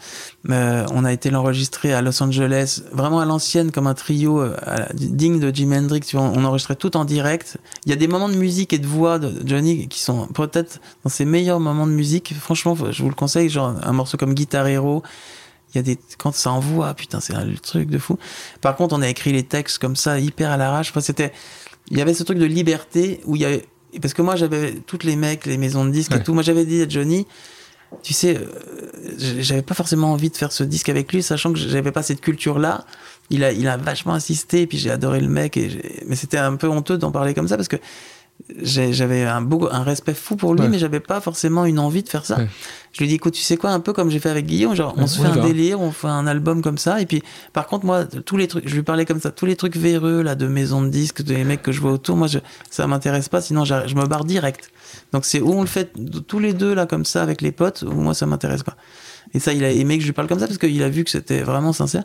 Euh, on a été l'enregistrer à Los Angeles, vraiment à l'ancienne, comme un trio euh, digne de Jimi Hendrix. On enregistrait tout en direct. Il y a des moments de musique et de voix de Johnny qui sont peut-être dans ses meilleurs moments de musique. Franchement, je vous le conseille, genre un morceau comme Guitar Hero. Il y a des quand ça envoie, putain, c'est un truc de fou. Par contre, on a écrit les textes comme ça, hyper à l'arrache. Enfin, c'était, il y avait ce truc de liberté où il y avait, parce que moi j'avais toutes les mecs, les maisons de disques Ouais. et tout. Moi j'avais dit à Johnny, tu sais, euh, j'avais pas forcément envie de faire ce disque avec lui, sachant que j'avais pas cette culture-là. Il a, il a vachement insisté, et puis j'ai adoré le mec, et mais c'était un peu honteux d'en parler comme ça parce que j'avais un beau, un respect fou pour lui, Ouais. mais j'avais pas forcément une envie de faire ça. Ouais. Je lui dis, écoute, tu sais quoi, un peu comme j'ai fait avec Guillaume, genre, on se fait un délire, on fait un album comme ça, et puis, par contre, moi, tous les trucs, je lui parlais comme ça, tous les trucs véreux, là, de maison de disques, des mecs que je vois autour, moi, je, ça m'intéresse pas, sinon, je me barre direct. Donc, c'est où on le fait tous les deux, là, comme ça, avec les potes, ou moi, ça m'intéresse pas. Et ça, il a aimé que je lui parle comme ça, parce qu'il a vu que c'était vraiment sincère.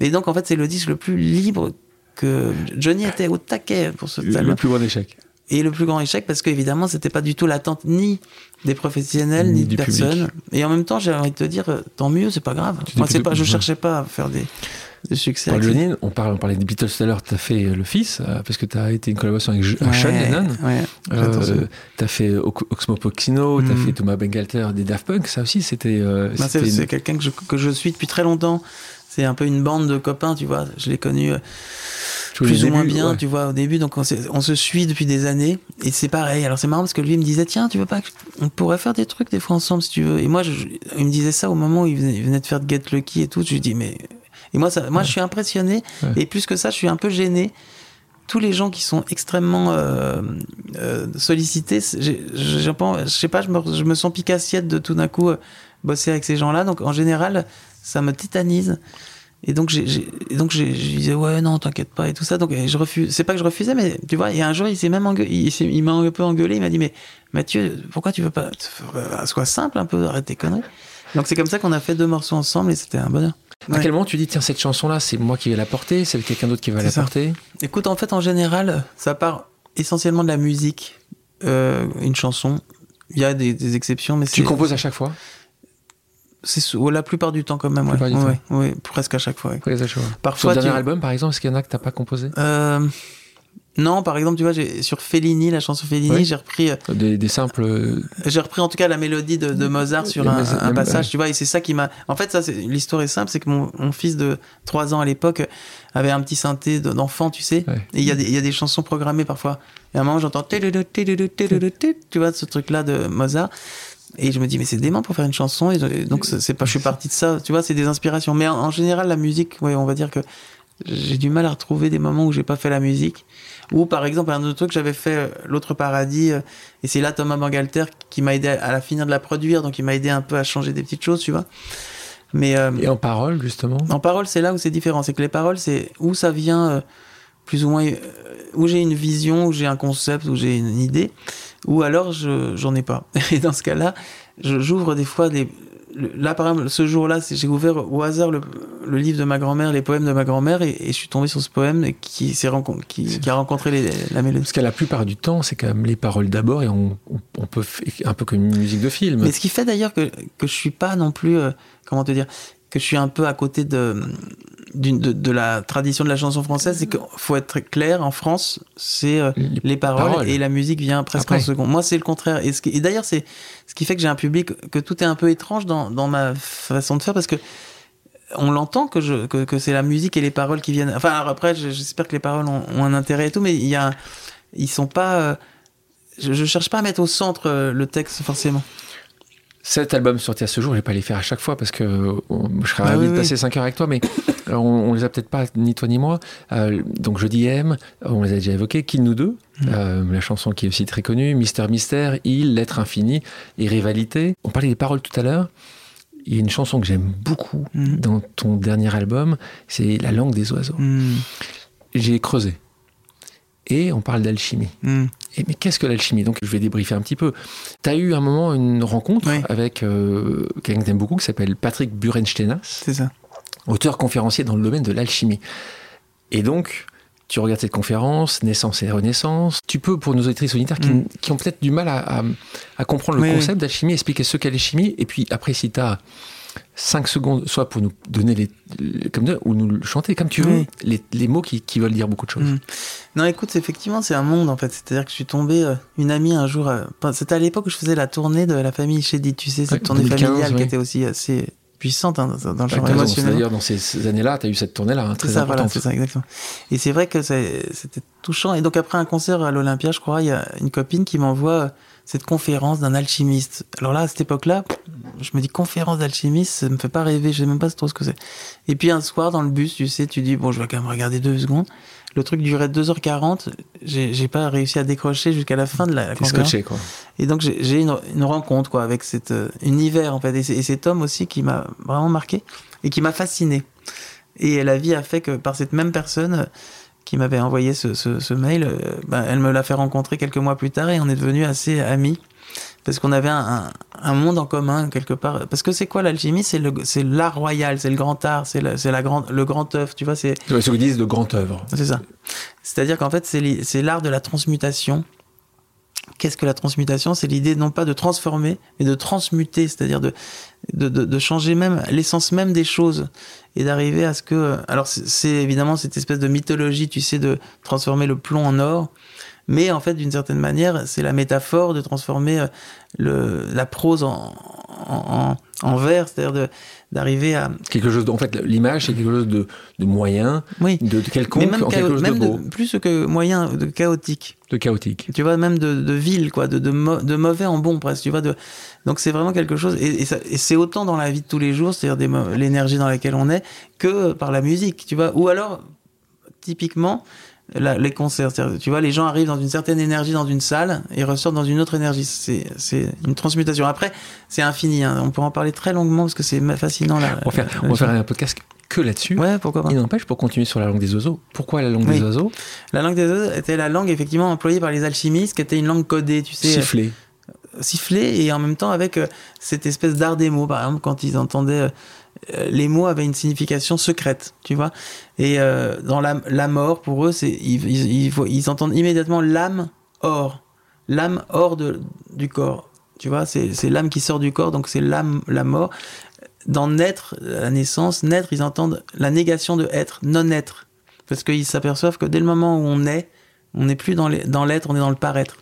Et donc, en fait, c'est le disque le plus libre que Johnny était au taquet pour ce Le, le plus gros échec. Et le plus grand échec, parce qu'évidemment, c'était pas du tout l'attente ni des professionnels, Ni ni, du de public. personne. Et en même temps, j'ai envie de te dire, euh, tant mieux, c'est pas grave. Tu Moi, c'est pas, je cherchais pas à faire des, des succès. Avec Johnny, on, parle, on parlait des Beatles tout à l'heure, tu as fait le fils, euh, parce que tu as été une collaboration avec Ouais, Sean Lennon. Ouais. Euh, t'as fait Ox- Oxmo t'as Mm. fait Thomas Bangalter des Daft Punk, ça aussi c'était. euh, Bah, c'est c'était c'est une- quelqu'un que je, que je suis depuis très longtemps. C'est un peu une bande de copains, tu vois. Je l'ai connu euh, plus ou moins débuts, bien, ouais. tu vois, au début. Donc, on, se suit depuis des années. Et c'est pareil. Alors, c'est marrant parce que lui, il me disait, tiens, tu veux pas, on pourrait faire des trucs des fois ensemble si tu veux? Et moi, je- il me disait ça au moment où il venait, il venait de faire de Get Lucky et tout. Je lui dis, mais. Et moi, ça, moi je suis impressionné. Ouais. Et plus que ça, je suis un peu gêné. Tous les gens qui sont extrêmement euh, euh, sollicités, je sais pas, je me, je me sens picassiette de tout d'un coup euh, bosser avec ces gens-là. Donc, en général, ça me titanise. Et donc, j'ai, j'ai- et donc j'ai- je disais, ouais, non, t'inquiète pas, et tout ça. Donc, je refuse. C'est pas que je refusais, mais tu vois, il y a un jour, il s'est même engueulé, il, m'a un peu engueulé. Il m'a dit, mais Mathieu, pourquoi tu veux pas. euh, Sois simple un peu, arrête tes conneries. Donc, c'est comme ça qu'on a fait deux morceaux ensemble et c'était un bonheur. À Ouais. quel moment tu dis, tiens, cette chanson-là, c'est moi qui vais la porter, c'est quelqu'un d'autre qui va C'est la ça. porter? Écoute, en fait, en général, ça part essentiellement de la musique, euh, une chanson. Il y a des, des exceptions, mais Tu c'est, composes à chaque fois? C'est la plupart du temps quand même. Ouais, ouais, ouais, presque à chaque fois. Après, à chaque fois. Sur Parfois, le dernier tu- album, par exemple, est-ce qu'il y en a que t'as pas composé? Euh, non, par exemple, tu vois, j'ai, sur Fellini, la chanson Fellini, j'ai repris, euh, des, des simples. euh, j'ai repris en tout cas la mélodie de, de Mozart sur un, passage, tu vois, et c'est ça qui m'a. En fait, ça, l'histoire est simple, c'est que mon, mon fils de 3 ans à l'époque avait un petit synthé de- d'enfant, tu sais, et il y, a des- il y a des chansons programmées parfois. Et à un moment, j'entends. Tu vois, ce truc-là de Mozart. Et je me dis, mais c'est dément pour faire une chanson. Et donc, c'est pas, je suis parti de ça. Tu vois, c'est des inspirations. Mais en, général, la musique, ouais, on va dire que j'ai du mal à retrouver des moments où j'ai pas fait la musique. Ou par exemple, un autre truc, j'avais fait euh, L'autre paradis, euh, et c'est là Thomas Bangalter qui m'a aidé à la finir de la produire, donc il m'a aidé un peu à changer des petites choses, tu vois. Mais, euh, et en parole, justement? En parole, c'est là où c'est différent. C'est que les paroles, c'est où ça vient, plus ou moins, où j'ai une vision, où j'ai un concept, où j'ai une idée, ou alors j'en ai pas. Et dans ce cas-là, j'ouvre des fois là, par exemple, ce jour-là, j'ai ouvert au hasard le, livre de ma grand-mère, les poèmes de ma grand-mère, et, je suis tombé sur ce poème qui, qui, qui a rencontré la mélodie. Parce qu'à la plupart du temps, c'est quand même les paroles d'abord, et on, on, peut un peu comme une musique de film. Mais ce qui fait d'ailleurs que, que je suis pas non plus, euh, comment te dire, que je suis un peu à côté de, de, la tradition de la chanson française, c'est qu'il faut être clair, en France, c'est euh, les, paroles, et la musique vient presque en second. Moi, c'est le contraire. Et, et d'ailleurs, c'est ce qui fait que j'ai un public, que tout est un peu étrange dans, dans ma façon de faire, parce que on l'entend que, je, que, que c'est la musique et les paroles qui viennent. Enfin, alors après, j'espère que les paroles ont, un intérêt et tout, mais il y a, ils sont pas. Euh, je, je cherche pas à mettre au centre euh, le texte forcément. Cet album sorti à ce jour, je vais pas les faire à chaque fois parce que je serais bah ravi de passer 5 heures avec toi, mais on, on, les a peut-être pas, ni toi ni moi. Euh, donc Je dis M, on les a déjà évoqués, Kill nous deux, mm. euh, la chanson qui est aussi très connue, Mystère Mystère, Il, L'être infini et Rivalité. On parlait des paroles tout à l'heure. Il y a une chanson que j'aime beaucoup mm. dans ton dernier album, c'est La langue des oiseaux. Mm. J'ai creusé. Et on parle d'alchimie mais qu'est-ce que l'alchimie? Donc, je vais débriefer un petit peu. Tu as eu un moment une rencontre avec euh, quelqu'un que tu aimes beaucoup qui s'appelle Patrick Burenstenas. C'est ça. Auteur conférencier dans le domaine de l'alchimie. Et donc, tu regardes cette conférence, Naissance et Renaissance. Tu peux, pour nos auditrices auditeurs qui, mm. qui ont peut-être du mal à, à, comprendre le concept d'alchimie, expliquer ce qu'est l'alchimie. Et puis après, si tu as 5 secondes, soit pour nous donner les, comme ou nous chanter comme tu veux, les, les, mots qui, qui, veulent dire beaucoup de choses. Mm. Non, écoute, effectivement, c'est un monde en fait. C'est-à-dire que je suis tombé, euh, une amie un jour, euh, c'était à l'époque où je faisais la tournée de la famille Chédid, tu sais, cette tournée familiale qui était aussi assez puissante hein, dans le genre émotionnel. D'ailleurs, dans ces, années-là, tu as eu cette tournée-là, hein, très ça, importante. c'est ça, exactement. Et c'est vrai que c'était touchant. Et donc après un concert à l'Olympia, je crois, il y a une copine qui m'envoie cette conférence d'un alchimiste. Alors là, à cette époque-là, je me dis conférence d'alchimiste, ça me fait pas rêver, je sais même pas trop ce que c'est. Et puis un soir dans le bus, tu sais, tu dis bon, je vais quand même regarder deux secondes. Le truc durait 2h40, j'ai pas réussi à décrocher jusqu'à la fin de la, conférence. Scotché, quoi. Et donc j'ai une, une, rencontre quoi avec cet euh, univers en fait et, cet homme aussi qui m'a vraiment marqué et qui m'a fasciné. Et la vie a fait que par cette même personne, qui m'avait envoyé ce, ce, mail, euh, bah, elle me l'a fait rencontrer quelques mois plus tard et on est devenus assez amis parce qu'on avait un, un, monde en commun quelque part. Parce que c'est quoi l'alchimie? C'est le c'est l'art royal, c'est le grand art, c'est la, la grande le grand œuvre, tu vois. C'est ce que disent de grand œuvre. C'est ça. C'est-à-dire qu'en fait c'est l'art de la transmutation. Qu'est-ce que la transmutation? C'est l'idée non pas de transformer, mais de transmuter, c'est-à-dire de, de, de, de changer même l'essence même des choses et d'arriver à ce que. Alors, c'est évidemment cette espèce de mythologie, tu sais, de transformer le plomb en or. Mais en fait, d'une certaine manière, c'est la métaphore de transformer euh, le, la prose en, en, en vers, c'est-à-dire d'arriver à quelque chose. De, en fait, l'image c'est quelque chose de, de moyen, oui. de, de quelconque, même, en quelque chose même de beau. plus que moyen, de chaotique. De chaotique. Tu vois, même de, de vil, quoi, de, de, de, mauvais en bon presque. Tu vois, de donc c'est vraiment quelque chose, et, et c'est autant dans la vie de tous les jours, c'est-à-dire l'énergie dans laquelle on est, que par la musique, tu vois. Ou alors, typiquement, les concerts. Tu vois, les gens arrivent dans une certaine énergie dans une salle et ressortent dans une autre énergie. C'est, une transmutation. Après, c'est infini. Hein. On pourra en parler très longuement parce que c'est fascinant. Là, on, va faire, on va faire un podcast que là-dessus. Ouais, pourquoi pas. Il n'empêche, pour continuer sur la langue des oiseaux, pourquoi la langue des oiseaux? La langue des oiseaux était la langue effectivement employée par les alchimistes, qui était une langue codée, tu sais. Sifflée. Euh, sifflée et en même temps avec euh, cette espèce d'art des mots. Par exemple, quand ils entendaient euh, euh, les mots avaient une signification secrète, tu vois. Et euh, dans la, la, mort, pour eux, c'est ils, entendent immédiatement l'âme hors, l'âme hors de, du corps. Tu vois, c'est l'âme qui sort du corps, donc c'est l'âme, la mort. Dans naître, la naissance, naître, ils entendent la négation de être, non-être. Parce qu'ils s'aperçoivent que dès le moment où on est, on n'est plus dans l'être, on est dans le paraître.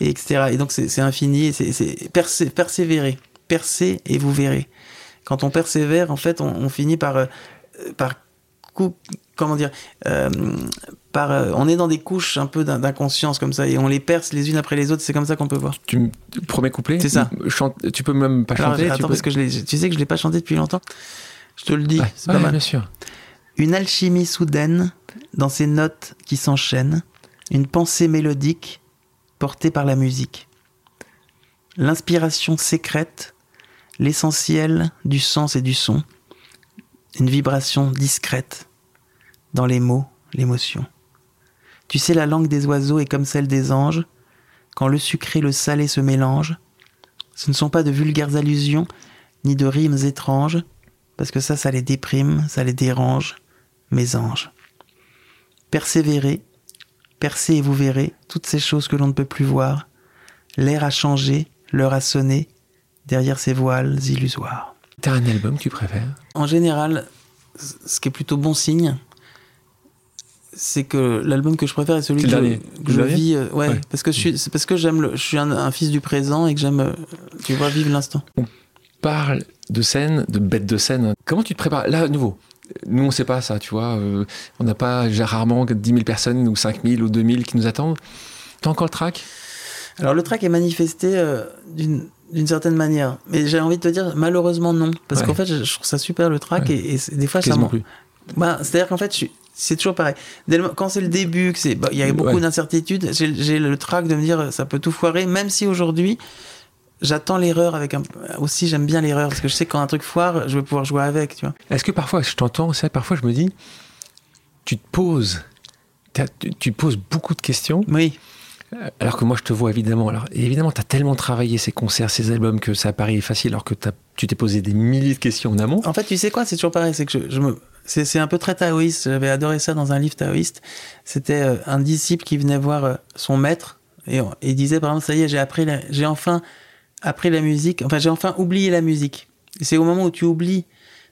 Et etc. Et donc c'est infini, c'est persévérer. Percez et vous verrez quand on persévère, en fait, on, finit par, euh, par comment dire, euh, par, euh, on est dans des couches un peu d'in- d'inconscience comme ça et on les perce les unes après les autres. C'est comme ça qu'on peut voir. Tu me- premier couplet C'est ça. Chante, tu peux même pas Alors, chanter. tu attends, peux- parce que je tu sais que je l'ai pas chanté depuis longtemps. Je te le dis, Ouais, c'est pas mal. bien sûr. Une alchimie soudaine dans ces notes qui s'enchaînent, une pensée mélodique portée par la musique. L'inspiration sécrète, l'essentiel du sens et du son, une vibration discrète dans les mots, l'émotion. Tu sais, la langue des oiseaux est comme celle des anges, quand le sucré et le salé se mélangent. Ce ne sont pas de vulgaires allusions, ni de rimes étranges, parce que ça, ça les déprime, ça les dérange, mes anges. Persévérez, percez et vous verrez toutes ces choses que l'on ne peut plus voir. L'air a changé, l'heure a sonné, derrière ces voiles illusoires. T'as un album que tu préfères? En général, ce qui est plutôt bon signe, c'est que l'album que je préfère est celui que je, dernier. que Le je dernier? vis. euh, ouais, Ouais. parce que je suis, c'est parce que j'aime le, je suis un, un fils du présent et que j'aime, euh, tu vois, vivre l'instant. Parle de scène, de bêtes de scène. Comment tu te prépares? Là, à nouveau, nous, on sait pas ça, tu vois. euh, on n'a pas j'ai rarement 10 000 personnes ou 5 000 ou 2 000 qui nous attendent. T'as encore le track Alors le track est manifesté euh, d'une d'une certaine manière, mais j'ai envie de te dire malheureusement non, parce Ouais. qu'en fait je, je trouve ça super le track Ouais. et, des fois ça Quasiment m'en- plus. Bah, c'est-à-dire qu'en fait, je suis- c'est toujours pareil. Dès le- quand c'est le début, bah, il y a beaucoup Ouais. d'incertitudes, j'ai, le trac de me dire, ça peut tout foirer, même si aujourd'hui, j'attends l'erreur avec un, aussi, j'aime bien l'erreur, parce que je sais que quand un truc foire, je vais pouvoir jouer avec, tu vois. Est-ce que parfois, je t'entends, vrai, parfois je me dis, tu te poses, tu, tu te poses beaucoup de questions, Oui. Alors que moi je te vois évidemment. Alors évidemment, tu as tellement travaillé ces concerts, ces albums que ça paraît facile, alors que t'as- tu t'es posé des milliers de questions en amont. En fait, tu sais quoi, c'est toujours pareil, c'est que je, je me, c'est, c'est un peu très taoïste. J'avais adoré ça dans un livre taoïste. C'était euh, un disciple qui venait voir euh, son maître et, il disait, par exemple, ça y est, j'ai appris, la- j'ai enfin appris la musique. Enfin, j'ai enfin oublié la musique. Et c'est au moment où tu oublies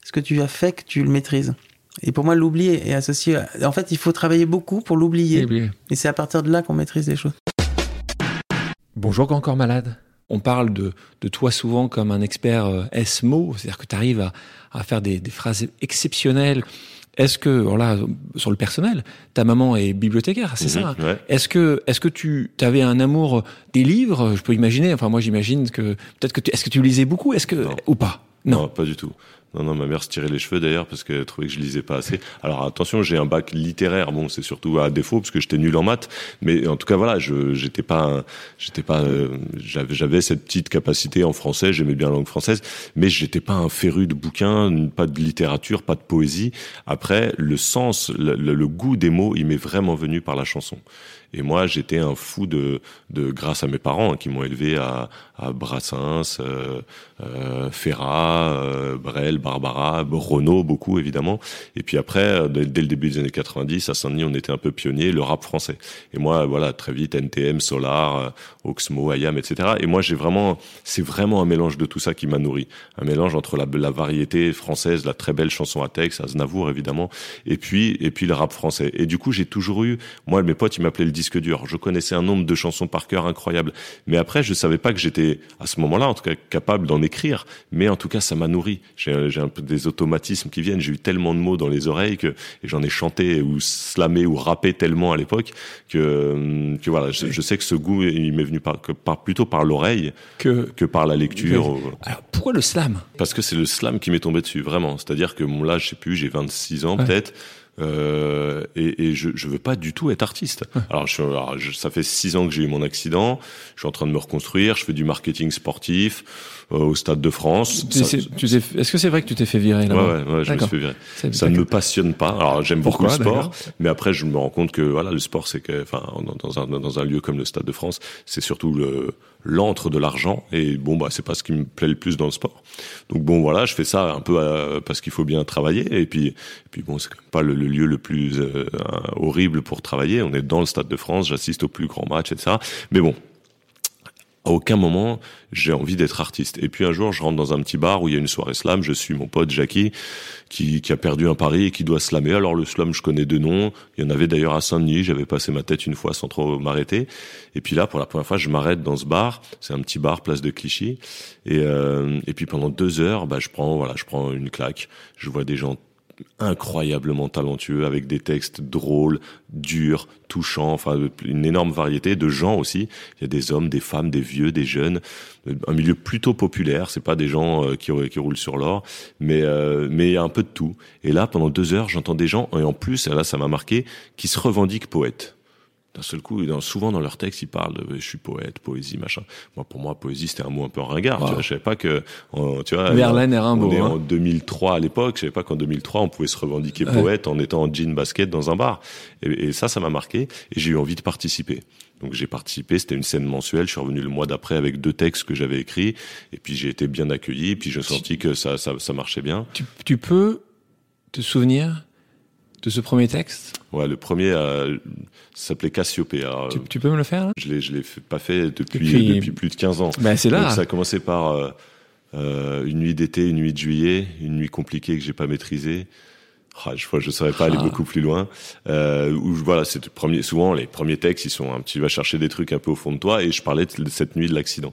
ce que tu as fait que tu le maîtrises. Et pour moi, l'oubli est associé. À... En fait, il faut travailler beaucoup pour l'oublier. Et c'est à partir de là qu'on maîtrise les choses. Bonjour encore malade. On parle de, de toi souvent comme un expert euh, S-mot, c'est-à-dire que tu arrives à, à faire des, des phrases exceptionnelles. Est-ce que, voilà, sur le personnel, ta maman est bibliothécaire, c'est ça hein Mhm, ouais. Est-ce que, est-ce que tu avais un amour des livres? Je peux imaginer. Enfin, moi, j'imagine que peut-être que tu, est-ce que tu lisais beaucoup? Est-ce que Non. ou pas? Non. pas du tout. Non, non, ma mère se tirait les cheveux d'ailleurs parce qu'elle trouvait que je lisais pas assez. Alors attention, j'ai un bac littéraire. Bon, c'est surtout à défaut parce que j'étais nul en maths. Mais en tout cas, voilà, je j'étais pas, j'étais pas, euh, j'avais cette petite capacité en français. J'aimais bien la langue française, mais j'étais pas un féru de bouquins, pas de littérature, pas de poésie. Après, le sens, le- le goût des mots, il m'est vraiment venu par la chanson. Et moi, j'étais un fou de, de grâce à mes parents hein, qui m'ont élevé à, à Brassens, euh, euh, Ferrat, euh, Brel, Barbara, Renaud, beaucoup évidemment. Et puis après, euh, dès, le début des années 90, à Saint-Denis, on était un peu pionnier, le rap français. Et moi, voilà, très vite, NTM, Solar, euh, Oxmo, Ayam, etc. Et moi, j'ai vraiment, c'est vraiment un mélange de tout ça qui m'a nourri. Un mélange entre la, la variété française, la très belle chanson à texte, Aznavour évidemment, et puis et puis le rap français. Et du coup, j'ai toujours eu, moi, mes potes, ils m'appelaient le disque dur. Je connaissais un nombre de chansons par cœur incroyable. Mais après, je savais pas que j'étais à ce moment-là, en tout cas, capable d'en écrire. Mais en tout cas, ça m'a nourri. J'ai j'ai un peu des automatismes qui viennent. J'ai eu tellement de mots dans les oreilles que et j'en ai chanté ou slamé ou rappé tellement à l'époque que que voilà, je, je sais que ce goût, il m'est venu par, que par plutôt par l'oreille Que que par la lecture. alors pourquoi le slam? Parce que c'est le slam qui m'est tombé dessus, vraiment. C'est-à-dire que mon là, je sais plus, j'ai 26 ans Ouais. peut-être. Euh, et, et je, je veux pas du tout être artiste. Alors, je, alors, je- ça fait six ans que j'ai eu mon accident. Je suis en train de me reconstruire. Je fais du marketing sportif au Stade de France. Tu sais- Est-ce que c'est vrai que tu t'es fait virer ouais, là-bas? Ouais, ouais, je me suis fait virer. Ça ne me passionne pas. Alors, j'aime beaucoup le sport, mais après, je me rends compte que voilà, le sport, c'est que, enfin, dans, un dans un lieu comme le Stade de France, c'est surtout le l'antre de l'argent. Et bon, bah, c'est pas ce qui me plaît le plus dans le sport. Donc bon, voilà, je fais ça un peu euh, parce qu'il faut bien travailler. Et puis, et puis bon, c'est pas le, le lieu le plus euh, horrible pour travailler. On est dans le Stade de France, j'assiste aux plus grands matchs, etc. Mais bon, à aucun moment j'ai envie d'être artiste. Et puis un jour, je rentre dans un petit bar où il y a une soirée slam. Je suis mon pote Jackie qui, qui a perdu un pari et qui doit slammer. Alors le slam, je connais deux noms. Il y en avait d'ailleurs à Saint-Denis. J'avais passé ma tête une fois sans trop m'arrêter. Et puis là, pour la première fois, je m'arrête dans ce bar. C'est un petit bar, place de Clichy. Et, euh, et puis pendant deux heures, bah, je prends voilà, je prends une claque. Je vois des gens incroyablement talentueux avec des textes drôles, durs, touchants, enfin une énorme variété de gens aussi. Il y a des hommes, des femmes, des vieux, des jeunes, un milieu plutôt populaire. C'est pas des gens euh, qui, qui roulent sur l'or, mais euh, mais il y a un peu de tout. Et là, pendant deux heures, j'entends des gens et en plus, là, ça m'a marqué, qui se revendiquent poètes d'un seul coup, souvent dans leurs textes, ils parlent de je suis poète, poésie, machin. Moi, pour moi, poésie, c'était un mot un peu ringard. Tu vois, je savais pas que, tu vois, Verlaine et Rimbaud. On est hein. en 2003 à l'époque. Je savais pas qu'en 2003, on pouvait se revendiquer poète en étant en jean basket dans un bar. Et, et ça, ça m'a marqué. Et j'ai eu envie de participer. Donc j'ai participé, c'était une scène mensuelle. Je suis revenu le mois d'après avec deux textes que j'avais écrits. Et puis j'ai été bien accueilli. Et puis j'ai senti que ça, ça, ça marchait bien. Tu, tu peux te souvenir de ce premier texte Ouais, le premier euh, s'appelait Cassiopée. Tu, tu, peux me le faire là? Je je l'ai pas fait depuis, depuis... depuis plus de 15 ans. Ben c'est là. Donc, ça a commencé par euh, euh, une nuit d'été, une nuit de juillet, une nuit compliquée que j'ai pas maîtrisée. Ah, je je saurais pas aller beaucoup plus loin. Euh, où voilà, c'est premier. Souvent, les premiers textes, ils sont un petit. Tu vas chercher des trucs un peu au fond de toi. Et je parlais de cette nuit de l'accident.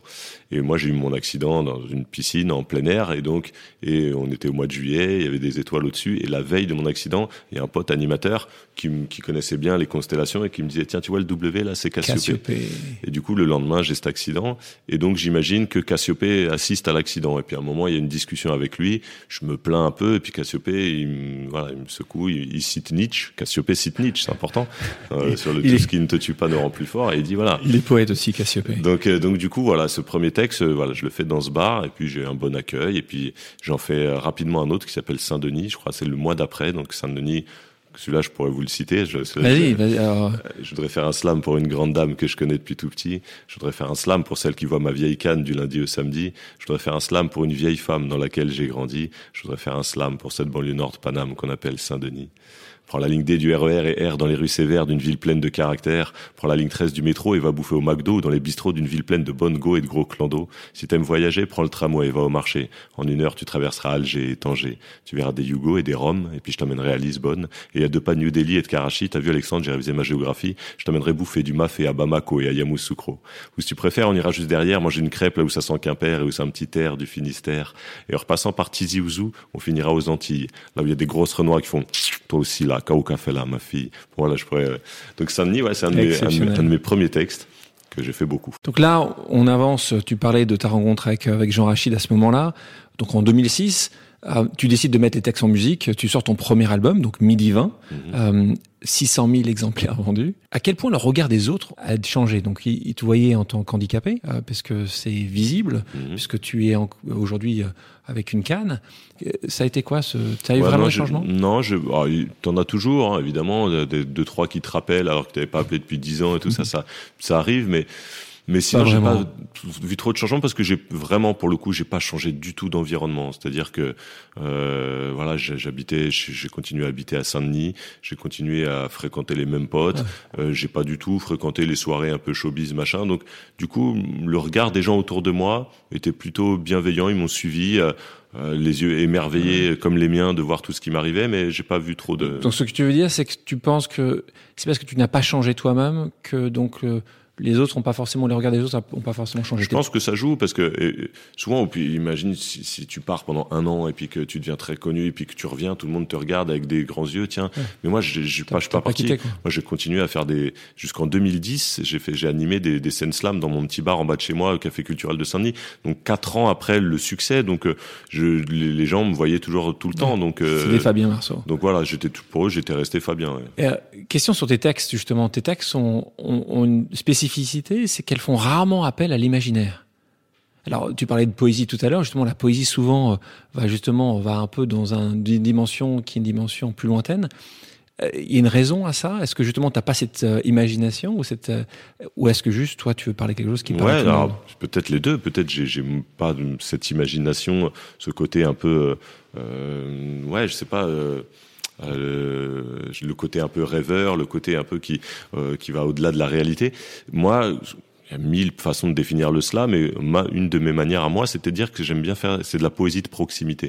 Et moi, j'ai eu mon accident dans une piscine en plein air. Et donc, et on était au mois de juillet. Il y avait des étoiles au-dessus. Et la veille de mon accident, il y a un pote animateur qui, qui connaissait bien les constellations et qui me disait tiens, tu vois le W là, c'est Cassiopée. Cassiopée. Et du coup, le lendemain, j'ai cet accident. Et donc, j'imagine que Cassiopée assiste à l'accident. Et puis à un moment, il y a une discussion avec lui. Je me plains un peu. Et puis Cassiopée, il me, voilà, il me secoue. Il, il cite Nietzsche. Cassiopée cite Nietzsche, c'est important. Euh, sur le tout est... ce qui ne te tue pas ne rend plus fort. Et il dit voilà. Il est poète aussi, Cassiopée. Donc, euh, donc du coup, voilà, ce premier texte, euh, voilà, je le fais dans ce bar. Et puis j'ai un bon accueil. Et puis j'en fais rapidement un autre qui s'appelle Saint-Denis. Je crois c'est le mois d'après. Donc Saint-Denis. Celui-là, je pourrais vous le citer. Je, vas-y, vas-y. Alors... Je voudrais faire un slam pour une grande dame que je connais depuis tout petit. Je voudrais faire un slam pour celle qui voit ma vieille canne du lundi au samedi. Je voudrais faire un slam pour une vieille femme dans laquelle j'ai grandi. Je voudrais faire un slam pour cette banlieue nord de Paname qu'on appelle Saint-Denis. Prends la ligne D du RER et R dans les rues sévères d'une ville pleine de caractère. Prends la ligne 13 du métro et va bouffer au McDo ou dans les bistrots d'une ville pleine de bonnes go et de gros clando. Si t'aimes voyager, prends le tramway et va au marché. En une heure, tu traverseras Alger et Tanger. Tu verras des Yugo et des Roms et puis je t'emmènerai à Lisbonne. Et à deux pas de New Delhi et de Karachi, t'as vu Alexandre, j'ai révisé ma géographie. Je t'emmènerai bouffer du mafé à Bamako et à Yamoussoukro. Ou si tu préfères, on ira juste derrière manger une crêpe là où ça sent Quimper et où c'est un petit air du Finistère. Et en repassant par Tizi Ouzou, on finira aux Antilles. Là où il y a des grosses renois qui font toi aussi là, Fait là, ma fille. Voilà, je pourrais. Donc Saint-Denis, ouais, c'est un, de mes- un de mes- un de mes premiers textes que j'ai fait beaucoup. Donc là, on avance. Tu parlais de ta rencontre avec, avec Jean Rachid à ce moment-là. Donc en 2006, euh, tu décides de mettre les textes en musique. Tu sors ton premier album, donc Midi 20. Euh, 600 000 exemplaires vendus. À quel point le regard des autres a changé? Donc, ils, ils te voyaient en tant qu'handicapé, euh, parce que c'est visible, Mhm. puisque tu es aujourd'hui euh, avec une canne. Euh, Ça a été quoi ce... Ça a eu Ouais, vraiment un changement? Non, je, il- t'en as toujours, hein, évidemment, de- de- deux, trois qui te rappellent alors que t'avais pas appelé depuis dix ans et tout ça, ça, ça arrive, mais, mais sinon, j'ai pas vu trop de changements parce que j'ai vraiment, pour le coup, j'ai pas changé du tout d'environnement. C'est-à-dire que, euh, voilà, j'habitais, j'ai continué à habiter à Saint-Denis, j'ai continué à fréquenter les mêmes potes, euh, j'ai pas du tout fréquenté les soirées un peu showbiz, machin. Donc, du coup, le regard des gens autour de moi était plutôt bienveillant, ils m'ont suivi. euh, euh, les yeux émerveillés comme les miens de voir tout ce qui m'arrivait, mais j'ai pas vu trop de. Donc, ce que tu veux dire, c'est que tu penses que c'est parce que tu n'as pas changé toi-même que donc euh, les autres ont pas forcément les regards des autres ont pas forcément changé. Je pense que ça joue parce que souvent, puis imagine si, si tu pars pendant un an et puis que tu deviens très connu et puis que tu reviens, tout le monde te regarde avec des grands yeux. Tiens, mais moi, j'ai j'ai pas, je suis pas parti. quitté, moi, j'ai continué à faire des jusqu'en 2010. J'ai fait, j'ai animé des, des scènes slam dans mon petit bar en bas de chez moi, au café culturel de Saint-Denis. Donc quatre ans après le succès, donc euh, je, les, les gens me voyaient toujours tout le temps. Donc euh, des Fabien Marceau. donc voilà, j'étais tout pour eux, j'étais resté Fabien. ouais. Et, euh, question sur tes textes, justement. Tes textes ont, ont, ont une spécificité, c'est qu'elles font rarement appel à l'imaginaire. Alors, tu parlais de poésie tout à l'heure. Justement, la poésie souvent euh, va justement va un peu dans un- une dimension qui est une dimension plus lointaine. Euh, Il y a une raison à ça? Est-ce que justement t'as pas cette euh, imagination ou cette euh, ou est-ce que juste toi tu veux parler quelque chose qui parle à Ouais, tout le monde? alors peut-être les deux. Peut-être j'ai j'ai pas cette imagination, ce côté un peu, euh, ouais, je sais pas. Euh, le côté un peu rêveur, le côté un peu qui euh, qui va au-delà de la réalité. Moi, il y a mille façons de définir le slam, mais ma, une de mes manières à moi, c'était de dire que j'aime bien faire, c'est de la poésie de proximité.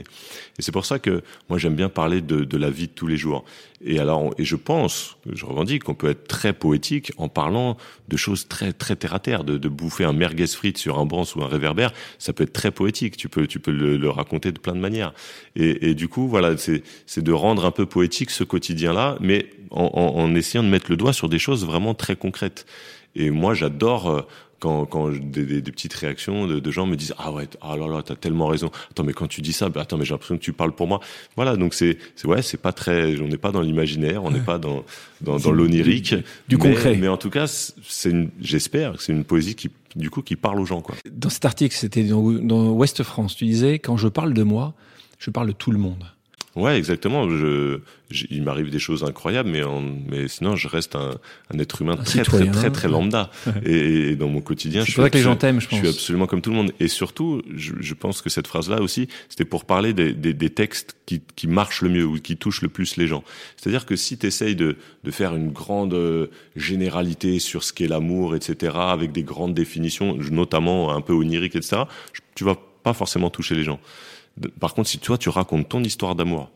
Et c'est pour ça que moi j'aime bien parler de, de, la vie de tous les jours. Et alors, et je pense, je revendique qu'on peut être très poétique en parlant de choses très très terre à terre, de, de bouffer un merguez frites sur un banc ou un réverbère, ça peut être très poétique. Tu peux tu peux le, le raconter de plein de manières. Et, et du coup, voilà, c'est c'est de rendre un peu poétique ce quotidien-là, mais en, en, en essayant de mettre le doigt sur des choses vraiment très concrètes. Et moi, j'adore euh, quand, quand des, des, des, petites réactions de, de, gens me disent ah ouais ah là là t'as tellement raison. Attends mais quand tu dis ça bah, attends mais j'ai l'impression que tu parles pour moi. Voilà donc c'est ouais c'est pas très on n'est pas dans l'imaginaire on n'est ouais. pas dans dans, dans l'onirique. du, mais, concret. mais en tout cas c'est j'espère que c'est une poésie qui du coup qui parle aux gens quoi. Dans cet article c'était dans, dans Ouest France tu disais quand je parle de moi je parle de tout le monde Ouais, exactement. Je, je il m'arrive des choses incroyables, mais, en, mais sinon, je reste un, un être humain un très, très, très, très, lambda. et, et, dans mon quotidien, je, que les gens t'aiment, je, je suis absolument comme tout le monde. Et surtout, je, je pense que cette phrase-là aussi, c'était pour parler des, des, des, textes qui, qui marchent le mieux ou qui touchent le plus les gens. C'est-à-dire que si tu essayes de, de faire une grande euh, généralité sur ce qu'est l'amour, etc., avec des grandes définitions, notamment un peu oniriques, etc., tu vas pas forcément toucher les gens. Par contre, si toi, tu racontes ton histoire d'amour,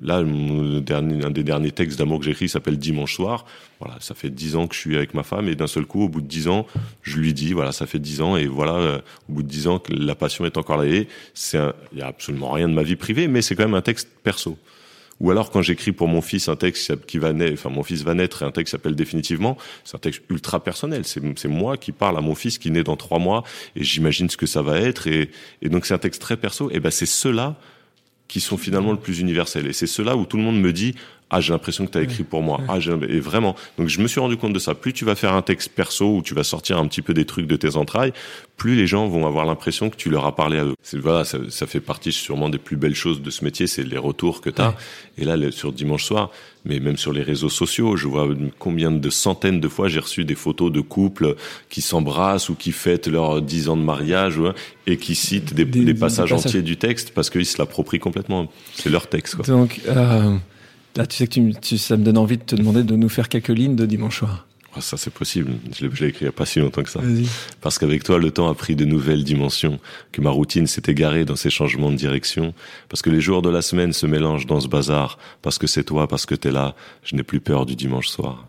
là, dernier, un des derniers textes d'amour que j'ai écrit s'appelle Dimanche soir. Voilà, ça fait dix ans que je suis avec ma femme et d'un seul coup, au bout de dix ans, je lui dis, voilà, ça fait dix ans et voilà, euh, au bout de dix ans que la passion est encore là. Il y a absolument rien de ma vie privée, mais c'est quand même un texte perso. Ou alors quand j'écris pour mon fils un texte qui va naître, enfin mon fils va naître et un texte s'appelle définitivement, c'est un texte ultra personnel. C'est moi qui parle à mon fils qui naît dans trois mois et j'imagine ce que ça va être et, et donc c'est un texte très perso. Et ben c'est ceux-là qui sont finalement le plus universels et c'est ceux-là où tout le monde me dit ah j'ai l'impression que tu as écrit pour moi. Ah et vraiment. Donc je me suis rendu compte de ça. Plus tu vas faire un texte perso où tu vas sortir un petit peu des trucs de tes entrailles plus les gens vont avoir l'impression que tu leur as parlé à eux voilà ça, ça, fait partie sûrement des plus belles choses de ce métier c'est les retours que tu as ouais. et là sur dimanche soir mais même sur les réseaux sociaux je vois combien de centaines de fois j'ai reçu des photos de couples qui s'embrassent ou qui fêtent leurs dix ans de mariage et qui citent des, des, des passages, passages. entiers du texte parce qu'ils se l'approprient complètement. C'est leur texte quoi. donc euh... Là, tu sais que tu, tu, ça me donne envie de te demander de nous faire quelques lignes de dimanche soir. Oh, ça, c'est possible. Je l'ai écrit il n'y a pas si longtemps que ça. Parce qu'avec toi, le temps a pris de nouvelles dimensions, que ma routine s'est égarée dans ces changements de direction, parce que les jours de la semaine se mélangent dans ce bazar, parce que c'est toi, parce que t'es là, je n'ai plus peur du dimanche soir.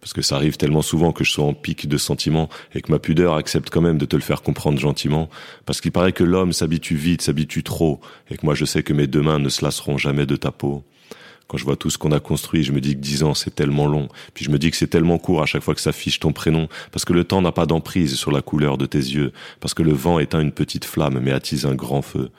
Parce que ça arrive tellement souvent que je sois en pic de sentiments et que ma pudeur accepte quand même de te le faire comprendre gentiment. Parce qu'il paraît que l'homme s'habitue vite, s'habitue trop, et que moi je sais que mes deux mains ne se lasseront jamais de ta peau quand je vois tout ce qu'on a construit, je me dis que dix ans, c'est tellement long. Puis je me dis que c'est tellement court à chaque fois que ça fiche ton prénom. Parce que le temps n'a pas d'emprise sur la couleur de tes yeux. Parce que le vent éteint une petite flamme, mais attise un grand feu.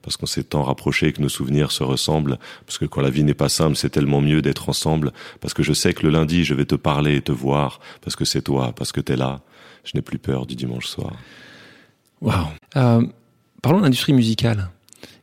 Parce qu'on s'est tant rapproché que nos souvenirs se ressemblent. Parce que quand la vie n'est pas simple, c'est tellement mieux d'être ensemble. Parce que je sais que le lundi, je vais te parler et te voir. Parce que c'est toi, parce que t'es là. Je n'ai plus peur du dimanche soir. Waouh. Euh, parlons de l'industrie musicale,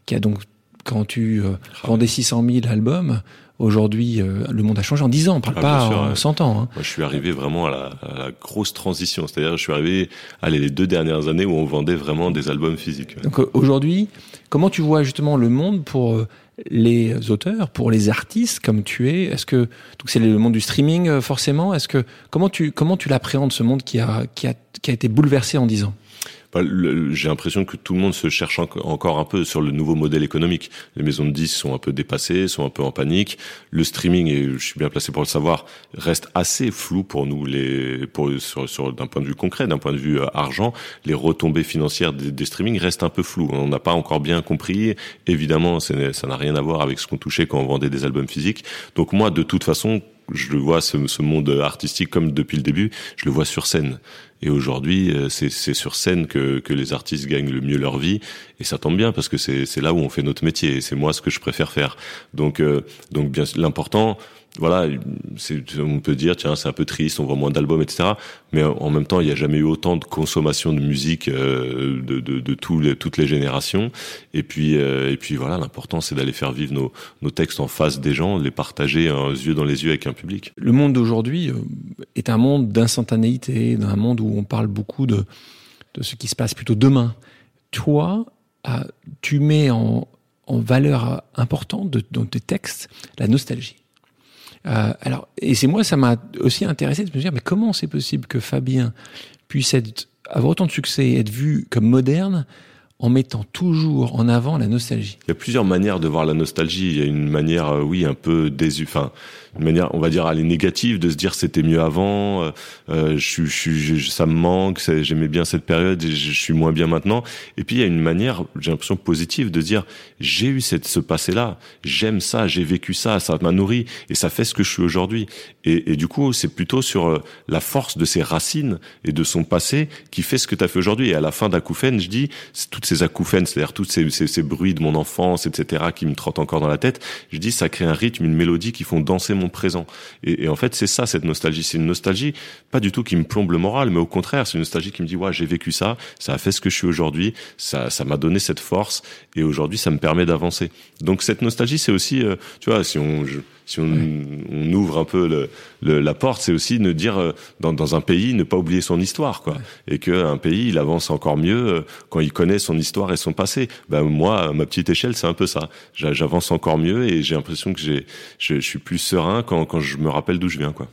qui a donc quand tu euh, vendais 600 000 albums, aujourd'hui, euh, le monde a changé en 10 ans, on parle ah, pas sûr, en 100 ans. Hein. Moi, je suis arrivé vraiment à la, à la grosse transition, c'est-à-dire je suis arrivé allez, les deux dernières années où on vendait vraiment des albums physiques. Donc euh, aujourd'hui, comment tu vois justement le monde pour euh, les auteurs, pour les artistes comme tu es? Est-ce que donc c'est le monde du streaming euh, forcément? Est-ce que comment tu comment tu l'appréhendes ce monde qui a qui a qui a été bouleversé en 10 ans? J'ai l'impression que tout le monde se cherche encore un peu sur le nouveau modèle économique. Les maisons de disques sont un peu dépassées, sont un peu en panique. Le streaming, et je suis bien placé pour le savoir, reste assez flou pour nous, les, pour, d'un point de vue concret, d'un point de vue euh, argent. Les retombées financières des, des streamings restent un peu floues. On n'a pas encore bien compris. Évidemment, ça n'a rien à voir avec ce qu'on touchait quand on vendait des albums physiques. Donc moi, de toute façon, je le vois ce, ce monde artistique comme depuis le début, je le vois sur scène. Et aujourd'hui, euh, c'est sur scène que, que les artistes gagnent le mieux leur vie. Et ça tombe bien parce que c'est là où on fait notre métier. C'est moi ce que je préfère faire. Donc, euh, donc bien l'important, voilà, on peut dire tiens c'est un peu triste, on voit moins d'albums, etc. Mais en même temps, il n'y a jamais eu autant de consommation de musique euh, de, de, de les, toutes les générations. Et puis euh, et puis voilà, l'important c'est d'aller faire vivre nos, nos textes en face des gens, les partager un yeux dans les yeux avec un public. Le monde d'aujourd'hui euh, est un monde d'instantanéité, d'un monde où on parle beaucoup de de ce qui se passe plutôt demain. Toi, tu mets en, en valeur importante de, dans tes textes la nostalgie. Euh, alors, et c'est moi, ça m'a aussi intéressé de me dire, mais comment c'est possible que Fabien puisse avoir autant de succès être vu comme moderne en mettant toujours en avant la nostalgie? Il y a plusieurs manières de voir la nostalgie. Il y a une manière, euh, oui, un peu désu, enfin, une manière, on va dire, aller négative, de se dire c'était mieux avant, euh, euh je, je, je, ça me manque, j'aimais bien cette période, je, suis moins bien maintenant. Et puis il y a une manière, j'ai l'impression positive, de dire j'ai eu cette, ce passé-là, j'aime ça, j'ai vécu ça, ça m'a nourri et ça fait ce que je suis aujourd'hui. Et, et, du coup, c'est plutôt sur euh, la force de ses racines et de son passé qui fait ce que tu as fait aujourd'hui. Et à la fin d'acouphènes, je dis toutes ces acouphènes, c'est-à-dire tous ces, ces, ces, bruits de mon enfance, etc., qui me trottent encore dans la tête. Je dis ça crée un rythme, une mélodie qui font danser mon présent. Et, en fait, c'est ça cette nostalgie. C'est une nostalgie pas du tout qui me plombe le moral, mais au contraire, c'est une nostalgie qui me dit ouais, j'ai vécu ça, ça a fait ce que je suis aujourd'hui, ça, ça m'a donné cette force, et aujourd'hui, ça me permet d'avancer. Donc cette nostalgie, c'est aussi, euh, tu vois, si on si on, on, ouvre un peu le, le, la porte, c'est aussi de dire euh, dans, dans, un pays ne pas oublier son histoire, quoi, et que un pays il avance encore mieux euh, quand il connaît son histoire et son passé. Ben moi, à ma petite échelle, c'est un peu ça. J'avance encore mieux et j'ai l'impression que j'ai, je, je, suis plus serein quand, quand je me rappelle d'où je viens, quoi.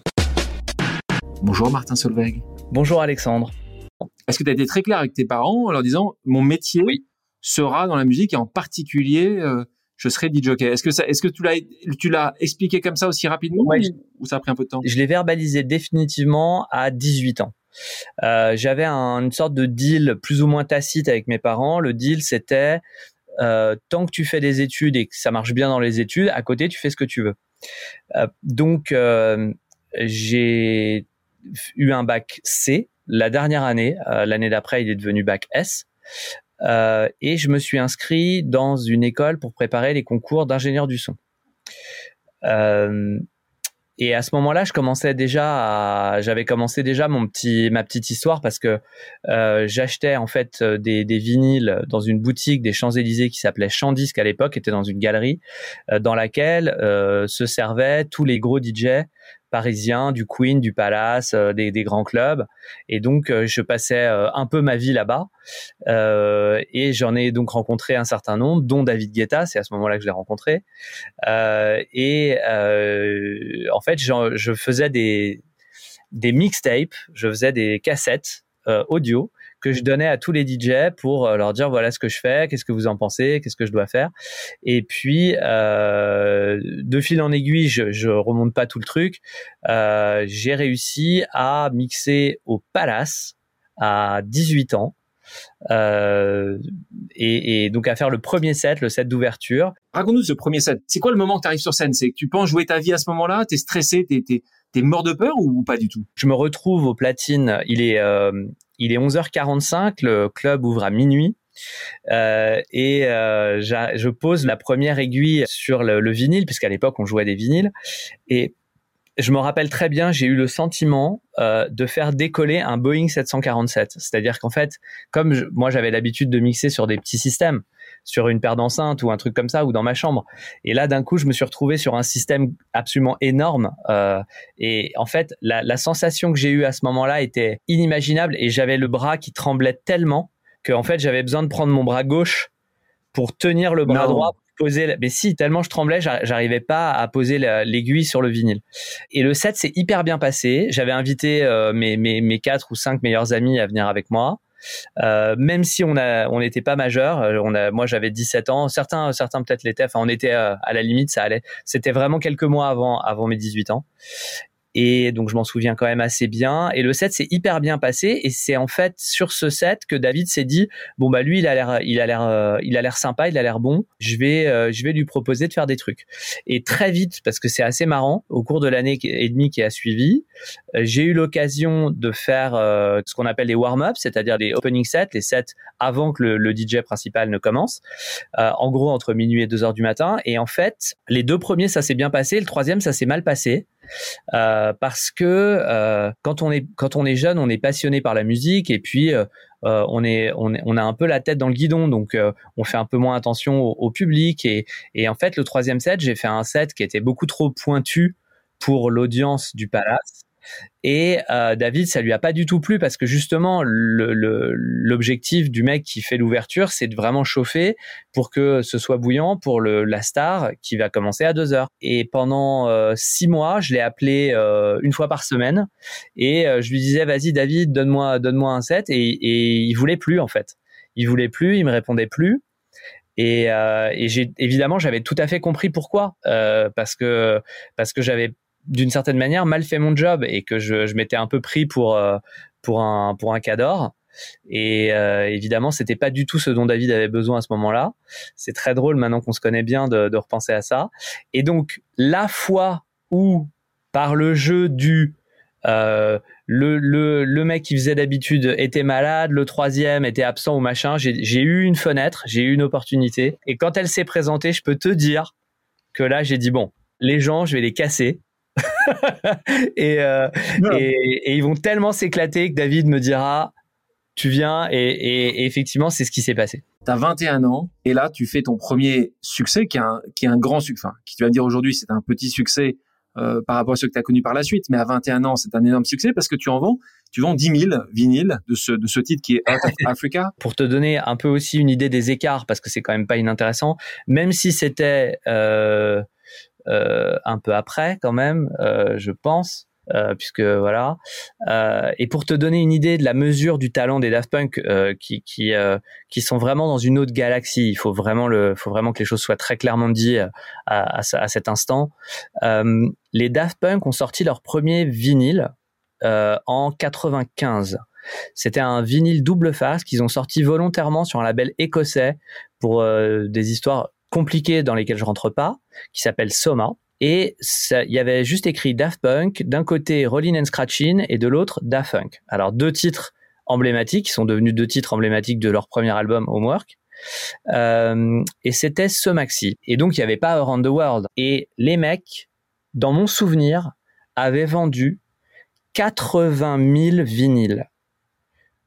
Bonjour Martin Solveig. Bonjour Alexandre. Est-ce que tu as été très clair avec tes parents en leur disant mon métier oui. sera dans la musique et en particulier euh, je serai DJ. Est-ce que ça, est-ce que tu l'as, tu l'as expliqué comme ça aussi rapidement ouais, ou, ou, ça a pris un peu de temps? Je l'ai verbalisé définitivement à 18 ans. Euh, j'avais un, une sorte de deal plus ou moins tacite avec mes parents. Le deal, c'était euh, tant que tu fais des études et que ça marche bien dans les études, à côté, tu fais ce que tu veux. Euh, donc, j'ai eu un bac C la dernière année. L'année d'après, il est devenu bac S. Euh, et je me suis inscrit dans une école pour préparer les concours d'ingénieur du son. Euh, et à ce moment-là, je commençais déjà, j'avais commencé déjà mon petit, ma petite histoire parce que euh, j'achetais en fait des, des, vinyles dans une boutique des Champs Élysées qui s'appelait Champ-Disque à l'époque, était dans une galerie dans laquelle se servaient tous les gros DJ parisiens, du Queen, du Palace, euh, des, des, grands clubs. Et donc, euh, je passais euh, un peu ma vie là-bas. et j'en ai donc rencontré un certain nombre, dont David Guetta. C'est à ce moment-là que je l'ai rencontré. et en fait, je faisais des, des mixtapes, je faisais des cassettes audio que je donnais à tous les DJ pour euh, leur dire voilà ce que je fais, qu'est-ce que vous en pensez, qu'est-ce que je dois faire. Et puis euh, de fil en aiguille, je, je remonte pas tout le truc. Euh, j'ai réussi à mixer au Palace à 18 ans. Euh, et, et, donc à faire le premier set, le set d'ouverture. Raconte-nous ce premier set. C'est quoi le moment que tu arrives sur scène? C'est que tu penses jouer ta vie à ce moment-là? T'es stressé T'es es, T'es mort de peur ou pas du tout? Je me retrouve au platine. Il est, euh, il est 11h45. Le club ouvre à minuit. Euh, et euh, je pose la première aiguille sur le, le vinyle, puisqu'à l'époque on jouait des vinyles. Et je me rappelle très bien, j'ai eu le sentiment de faire décoller un Boeing 747. C'est-à-dire qu'en fait, comme moi j'avais l'habitude de mixer sur des petits systèmes, sur une paire d'enceintes ou un truc comme ça, ou dans ma chambre. Et là, d'un coup, je me suis retrouvé sur un système absolument énorme. Euh, et en fait, la, la sensation que j'ai eue à ce moment-là était inimaginable et j'avais le bras qui tremblait tellement que en fait, j'avais besoin de prendre mon bras gauche pour tenir le bras non. droit poser mais si tellement je tremblais j'arrivais pas à poser l'aiguille sur le vinyle et le set s'est hyper bien passé j'avais invité euh, mes, mes, mes quatre ou cinq meilleurs amis à venir avec moi euh, même si on n'était pas majeur euh, moi j'avais 17 ans certains certains peut-être l'étaient enfin on était euh, à la limite ça allait. C'était vraiment quelques mois avant avant mes 18 ans et donc je m'en souviens quand même assez bien. Et le set s'est hyper bien passé. Et c'est en fait sur ce set que David s'est dit bon bah lui il a l'air il a l'air euh, il a l'air sympa, il a l'air bon. Je vais euh, je vais lui proposer de faire des trucs. Et très vite parce que c'est assez marrant au cours de l'année et demie qui a suivi, euh, j'ai eu l'occasion de faire ce qu'on appelle les warm-ups, c'est-à-dire des opening sets, les sets avant que le, DJ principal ne commence. En gros entre minuit et 2 heures du matin. Et en fait les deux premiers ça s'est bien passé, le troisième ça s'est mal passé. Euh, parce que euh, quand on est jeune, on est passionné par la musique et puis euh, on a un peu la tête dans le guidon, donc on fait un peu moins attention au, au public et et en fait le troisième set, j'ai fait un set qui était beaucoup trop pointu pour l'audience du Palace. Et euh, David, ça lui a pas du tout plu parce que justement, l'objectif du mec qui fait l'ouverture, c'est de vraiment chauffer pour que ce soit bouillant pour le, la star qui va commencer à deux heures. Et pendant euh, six mois, je l'ai appelé euh, une fois par semaine et euh, je lui disais, vas-y David, donne-moi donne-moi un set. Et, et il voulait plus en fait. Il voulait plus, il me répondait plus. Et, évidemment j'avais tout à fait compris pourquoi parce que parce que j'avais d'une certaine manière mal fait mon job et que je, je m'étais un peu pris pour euh, pour un pour un cador. Et euh, évidemment, c'était pas du tout ce dont David avait besoin à ce moment-là. C'est très drôle maintenant qu'on se connaît bien de, repenser à ça. Et donc, la fois où, par le jeu du euh, le, le, le mec qui faisait d'habitude était malade, le troisième était absent ou machin, j'ai eu une fenêtre, j'ai eu une opportunité. Et quand elle s'est présentée, je peux te dire que là, j'ai dit, bon, les gens, je vais les casser et, euh, et, et, ils vont tellement s'éclater que David me dira tu viens et, et effectivement c'est ce qui s'est passé. Tu as 21 ans et là tu fais ton premier succès qui est un, qui est un grand succès, enfin, qui tu vas me dire aujourd'hui c'est un petit succès euh, par rapport à ceux que tu as connus par la suite, mais à 21 ans c'est un énorme succès parce que tu en vends tu vends 10 000 vinyles de ce, de ce titre qui est Africa. Pour te donner un peu aussi une idée des écarts, parce que c'est quand même pas inintéressant, même si c'était euh, un peu après quand même, euh, je pense. Euh, puisque voilà. Euh, et pour te donner une idée de la mesure du talent des Daft Punk, euh, qui qui qui sont vraiment dans une autre galaxie. Il faut vraiment le, faut vraiment que les choses soient très clairement dites à, à, à cet instant. les Daft Punk ont sorti leur premier vinyle en 95. C'était un vinyle double face qu'ils ont sorti volontairement sur un label écossais pour des histoires compliquées dans lesquelles je rentre pas, qui s'appelle Soma. Et il y avait juste écrit Daft Punk, d'un côté Rollin' and Scratchin' et de l'autre Daft Punk. Alors deux titres emblématiques, qui sont devenus deux titres emblématiques de leur premier album Homework. Euh, et c'était ce maxi. Et donc il n'y avait pas Around the World. Et les mecs, dans mon souvenir, avaient vendu 80 000 vinyles.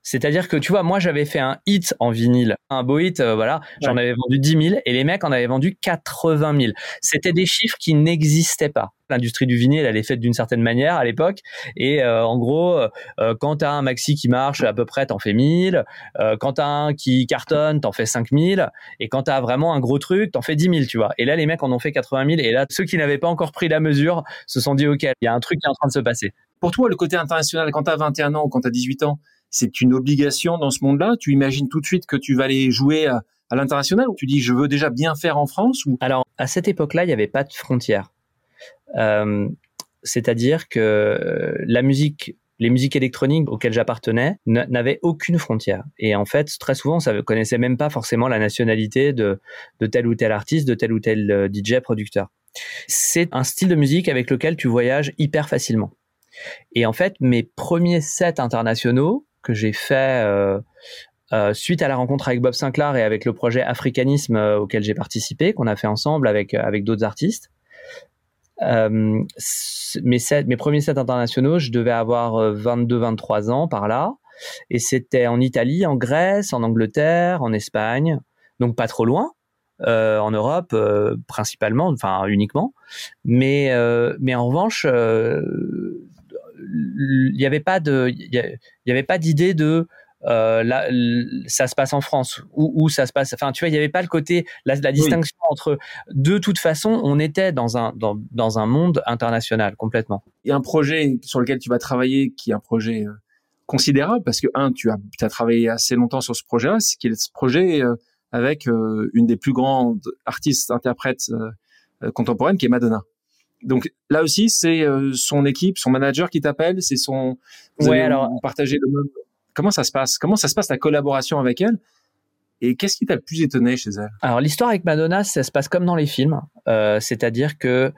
C'est-à-dire que tu vois, moi j'avais fait un hit en vinyle, un beau hit, euh, voilà, j'en avais vendu 10 000 et les mecs en avaient vendu 80 000. C'était des chiffres qui n'existaient pas. L'industrie du vinyle, elle est faite d'une certaine manière à l'époque et euh, en gros, euh, quand t'as un maxi qui marche à peu près, t'en fais 1000. Euh, quand t'as un qui cartonne, t'en fais 5000 et quand t'as vraiment un gros truc, t'en fais 10 000, tu vois. Et là, les mecs en ont fait 80 000 et là, ceux qui n'avaient pas encore pris la mesure se sont dit, ok, il y a un truc qui est en train de se passer. Pour toi, le côté international, quand t'as 21 ans ou quand t'as 18 ans, c'est une obligation dans ce monde-là Tu imagines tout de suite que tu vas aller jouer à, l'international ou tu dis je veux déjà bien faire en France Alors à cette époque-là, il n'y avait pas de frontières. Euh, c'est-à-dire que la musique, les musiques électroniques auxquelles j'appartenais n'avaient aucune frontière. Et en fait, très souvent, ça ne connaissait même pas forcément la nationalité de, de tel ou tel artiste, de tel ou tel euh, DJ producteur. C'est un style de musique avec lequel tu voyages hyper facilement. Et en fait, mes premiers sets internationaux, que j'ai fait euh, euh, suite à la rencontre avec Bob Sinclair et avec le projet Africanisme euh, auquel j'ai participé, qu'on a fait ensemble avec avec d'autres artistes. mes, mes premiers sets internationaux, je devais avoir 22-23 ans par là, et c'était en Italie, en Grèce, en Angleterre, en Espagne, donc pas trop loin. En Europe principalement, enfin uniquement. Mais mais en revanche, il n'y avait pas de, il y avait pas d'idée de euh, là, ça se passe en France ou, ça se passe. Enfin, tu vois, il n'y avait pas le côté la, la distinction entre. De toute façon, on était dans un dans, dans un monde international complètement. Il y a un projet sur lequel tu vas travailler qui est un projet euh, considérable parce que un, tu as, travaillé assez longtemps sur ce projet-là, c'est qui est ce projet euh, avec une des plus grandes artistes interprètes contemporaines qui est Madonna donc là aussi, c'est euh, son équipe, son manager qui t'appelle, c'est son. Vous ouais, alors partager le même. Comment ça se passe? Comment ça se passe ta collaboration avec elle? Et qu'est-ce qui t'a le plus étonné chez elle? Alors l'histoire avec Madonna, ça se passe comme dans les films, euh, c'est-à-dire que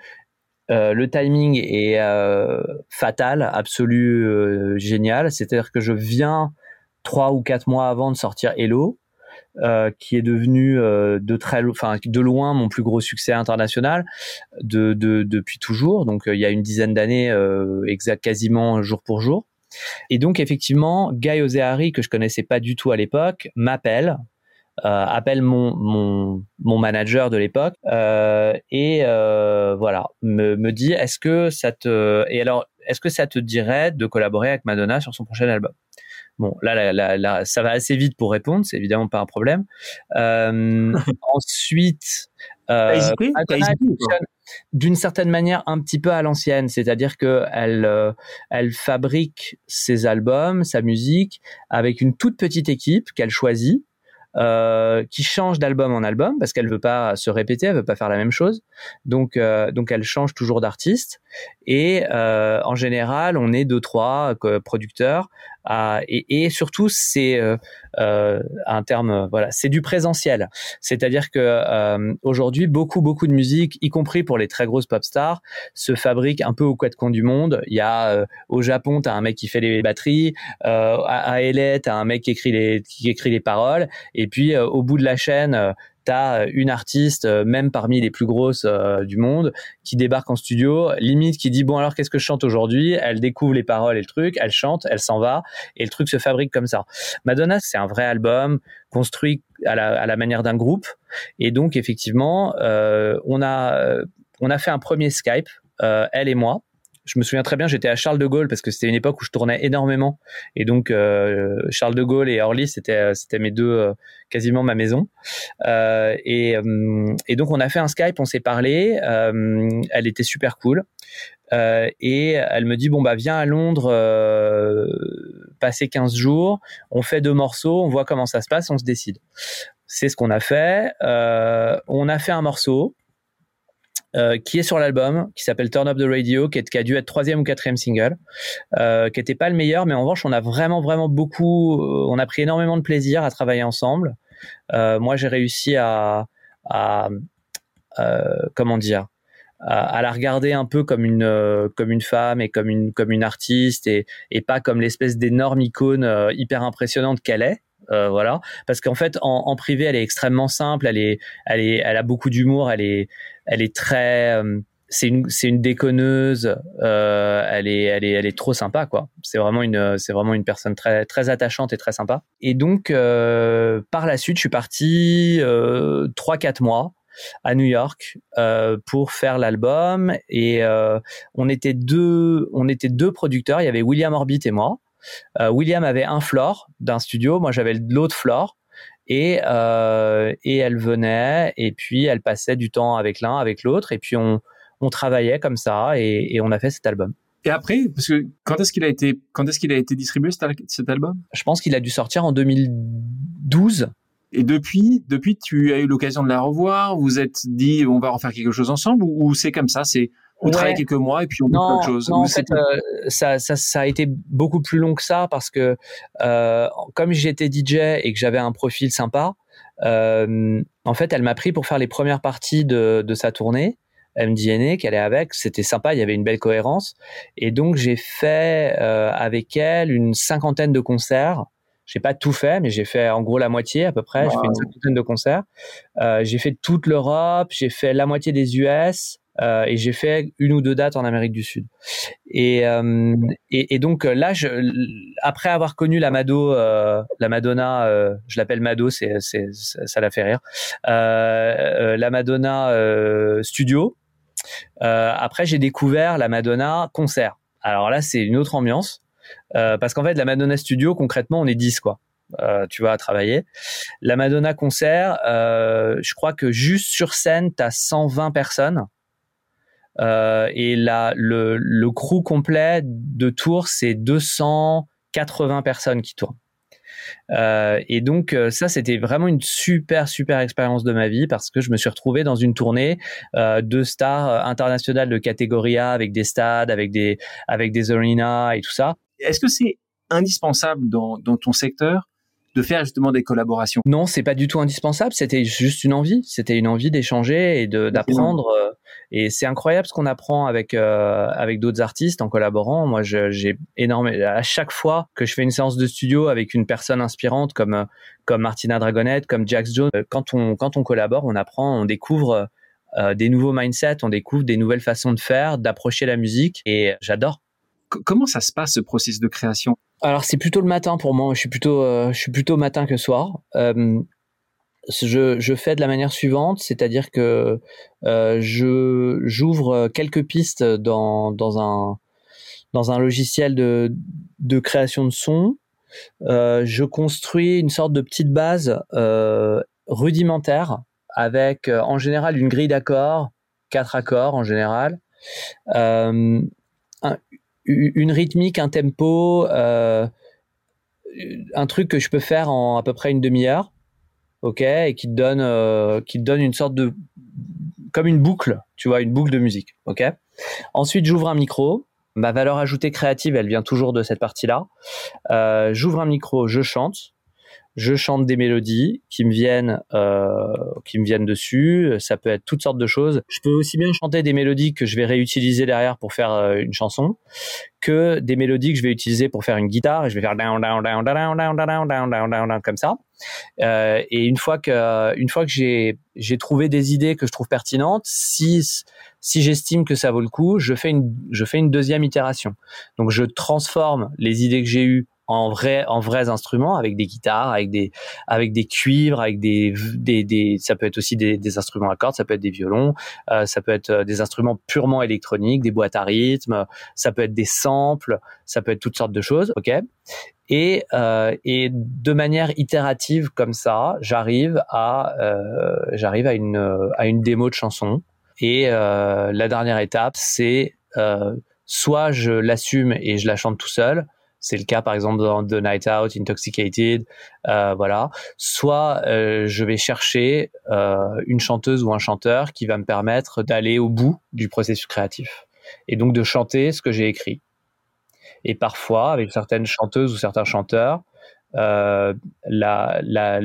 euh, le timing est euh, fatal, absolu, génial. C'est-à-dire que je viens trois ou quatre mois avant de sortir Hello. Euh, qui est devenu euh, de très, enfin de loin mon plus gros succès international de, de depuis toujours. Donc euh, il y a une dizaine d'années, exact, quasiment jour pour jour. Et donc effectivement, Guy Ozeari que je connaissais pas du tout à l'époque m'appelle appelle mon, mon, mon manager de l'époque et voilà me, me dit est-ce que ça te et alors est-ce que ça te dirait de collaborer avec Madonna sur son prochain album? Bon, là, là, là, ça va assez vite pour répondre, c'est évidemment pas un problème. Euh, ensuite, euh, d'une certaine manière un petit peu à l'ancienne, c'est-à-dire que elle, euh, elle fabrique ses albums, sa musique avec une toute petite équipe qu'elle choisit. Euh, qui change d'album en album parce qu'elle veut pas se répéter, elle veut pas faire la même chose. Donc, euh, donc elle change toujours d'artiste. Et euh, en général, on est deux trois producteurs et, et, surtout c'est euh, euh, un terme voilà c'est du présentiel. C'est-à-dire que euh, aujourd'hui beaucoup beaucoup de musique y compris pour les très grosses pop stars se fabrique un peu au quatre coins du monde. Il y a euh, au Japon t'as un mec qui fait les batteries à, à LA t'as un mec qui écrit les qui écrit les paroles. Et puis au bout de la chaîne t'as une artiste, euh, même parmi les plus grosses euh, du monde, qui débarque en studio, limite qui dit bon alors qu'est-ce que je chante aujourd'hui? Elle découvre les paroles et le truc, elle chante, elle s'en va et le truc se fabrique comme ça. Madonna, c'est un vrai album construit à la, manière d'un groupe et donc effectivement, euh, on a on a fait un premier Skype, elle et moi je me souviens très bien, j'étais à Charles de Gaulle parce que c'était une époque où je tournais énormément. Et donc, euh, Charles de Gaulle et Orly, c'était, euh, mes deux, euh, quasiment ma maison. Et, et, donc, on a fait un Skype, on s'est parlé. elle était super cool. et elle me dit, bon, bah, viens à Londres, passer 15 jours, on fait deux morceaux, on voit comment ça se passe, on se décide. C'est ce qu'on a fait. on a fait un morceau. Euh, qui est sur l'album, qui s'appelle Turn Up the Radio, qui, est, qui, a dû être troisième ou quatrième single, euh, qui n'était pas le meilleur, mais en revanche, on a vraiment, vraiment beaucoup, euh, on a pris énormément de plaisir à travailler ensemble. Euh, moi, j'ai réussi à, à euh, comment dire, à, la regarder un peu comme une comme une femme et comme une comme une artiste et, et pas comme l'espèce d'énorme icône hyper impressionnante qu'elle est. Euh, voilà, parce qu'en fait, en, en, privé, elle est extrêmement simple. Elle est, elle est, elle a beaucoup d'humour. Elle est, elle est très, euh, c'est une, c'est une déconneuse. Euh, elle est, elle est, elle est trop sympa, quoi. C'est vraiment une, c'est vraiment une personne très, très attachante et très sympa. Et donc, euh, par la suite, je suis parti trois, quatre mois à New York euh, pour faire l'album et euh, on était deux on était deux producteurs il y avait William Orbit et moi euh, William avait un floor d'un studio, moi j'avais l'autre floor. Et, euh, et elle venait et puis elle passait du temps avec l'un, avec l'autre et puis on, on travaillait comme ça et, et on a fait cet album. Et après, parce que quand est-ce qu'il a été, quand est-ce qu'il a été distribué cet, album? Je pense qu'il a dû sortir en 2012. Et depuis, depuis, tu as eu l'occasion de la revoir? Vous êtes dit, on va refaire quelque chose ensemble, ou, ou c'est comme ça, c'est on travaille quelques mois et puis on fait autre chose. Non, en fait, euh, ça, ça, ça, a été beaucoup plus long que ça parce que euh, comme j'étais DJ et que j'avais un profil sympa, euh, en fait, elle m'a pris pour faire les premières parties de, de sa tournée. MDNA qu'elle est avec, c'était sympa, il y avait une belle cohérence. Et donc j'ai fait avec elle une cinquantaine de concerts. J'ai pas tout fait, mais j'ai fait en gros la moitié à peu près. J'ai fait une cinquantaine de concerts. J'ai fait toute l'Europe, j'ai fait la moitié des US. Euh, et j'ai fait une ou deux dates en Amérique du Sud. Et, euh, et, et, donc là, je, après avoir connu la Mado, euh, la Madonna, euh, je l'appelle Mado, c'est, c'est, ça la fait rire, euh, la Madonna studio. après, j'ai découvert la Madonna concert. Alors là, c'est une autre ambiance. parce qu'en fait, la Madonna Studio, concrètement, on est 10, quoi. Euh, tu vas travailler. La Madonna concert, euh, je crois que juste sur scène, tu as 120 personnes. Euh, et là, le, le crew complet de Tours, c'est 280 personnes qui tournent. Euh, et donc euh, ça, c'était vraiment une super super expérience de ma vie parce que je me suis retrouvé dans une tournée euh, de stars internationales de catégorie A avec des stades, avec des avec des arenas et tout ça. Est-ce que c'est indispensable dans, dans ton secteur de faire justement des collaborations? Non, c'est pas du tout indispensable. C'était juste une envie. C'était une envie d'échanger et d'apprendre. Euh, et c'est incroyable ce qu'on apprend avec euh, avec d'autres artistes en collaborant. Moi, j'ai énormément. À chaque fois que je fais une séance de studio avec une personne inspirante comme comme Martina Dragonette, comme Jax Jones, quand on quand on collabore, on apprend, on découvre euh, des nouveaux mindsets, on découvre des nouvelles façons de faire, d'approcher la musique. Et j'adore comment ça se passe ce processus de création? Alors c'est plutôt le matin pour moi. Je suis plutôt, euh, je suis plutôt matin que soir. Euh, je, je, fais de la manière suivante, c'est-à-dire que euh, je j'ouvre quelques pistes dans, dans un dans un logiciel de, de création de son. Euh, je construis une sorte de petite base euh, rudimentaire avec euh, en général une grille d'accords, quatre accords en général, euh, un, une rythmique, un tempo, euh, un truc que je peux faire en à peu près une demi-heure ok, et qui te donne, euh, qui te donne une sorte de, comme une boucle, tu vois, une boucle de musique, ok. Ensuite, j'ouvre un micro. Ma valeur ajoutée créative, elle vient toujours de cette partie-là. Euh, j'ouvre un micro, je chante je chante des mélodies qui me viennent euh, qui me viennent dessus ça peut être toutes sortes de choses je peux aussi bien chanter des mélodies que je vais réutiliser derrière pour faire euh, une chanson que des mélodies que je vais utiliser pour faire une guitare et je vais faire down down down down down down down down down down comme ça euh, et une fois que une fois que j'ai j'ai trouvé des idées que je trouve pertinentes si si j'estime que ça vaut le coup je fais une je fais une deuxième itération donc je transforme les idées que j'ai eues en vrai en vrais instruments avec des guitares avec des avec des cuivres avec des des, des ça peut être aussi des, des instruments à cordes ça peut être des violons euh, ça peut être euh, des instruments purement électroniques des boîtes à rythme ça peut être des samples ça peut être toutes sortes de choses ok? Et euh, et de manière itérative comme ça j'arrive à euh, j'arrive à une à une démo de chanson. Et euh, la dernière étape c'est euh, soit je l'assume et je la chante tout seul c'est le cas par exemple dans The Night Out, Intoxicated, euh, voilà. Soit euh, je vais chercher euh, une chanteuse ou un chanteur qui va me permettre d'aller au bout du processus créatif et donc de chanter ce que j'ai écrit. Et parfois, avec certaines chanteuses ou certains chanteurs, le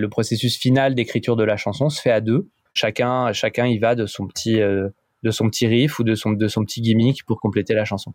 processus final d'écriture de la chanson se fait à deux. Chacun, chacun y va de son petit, de son petit riff ou de son, de son petit gimmick pour compléter la chanson.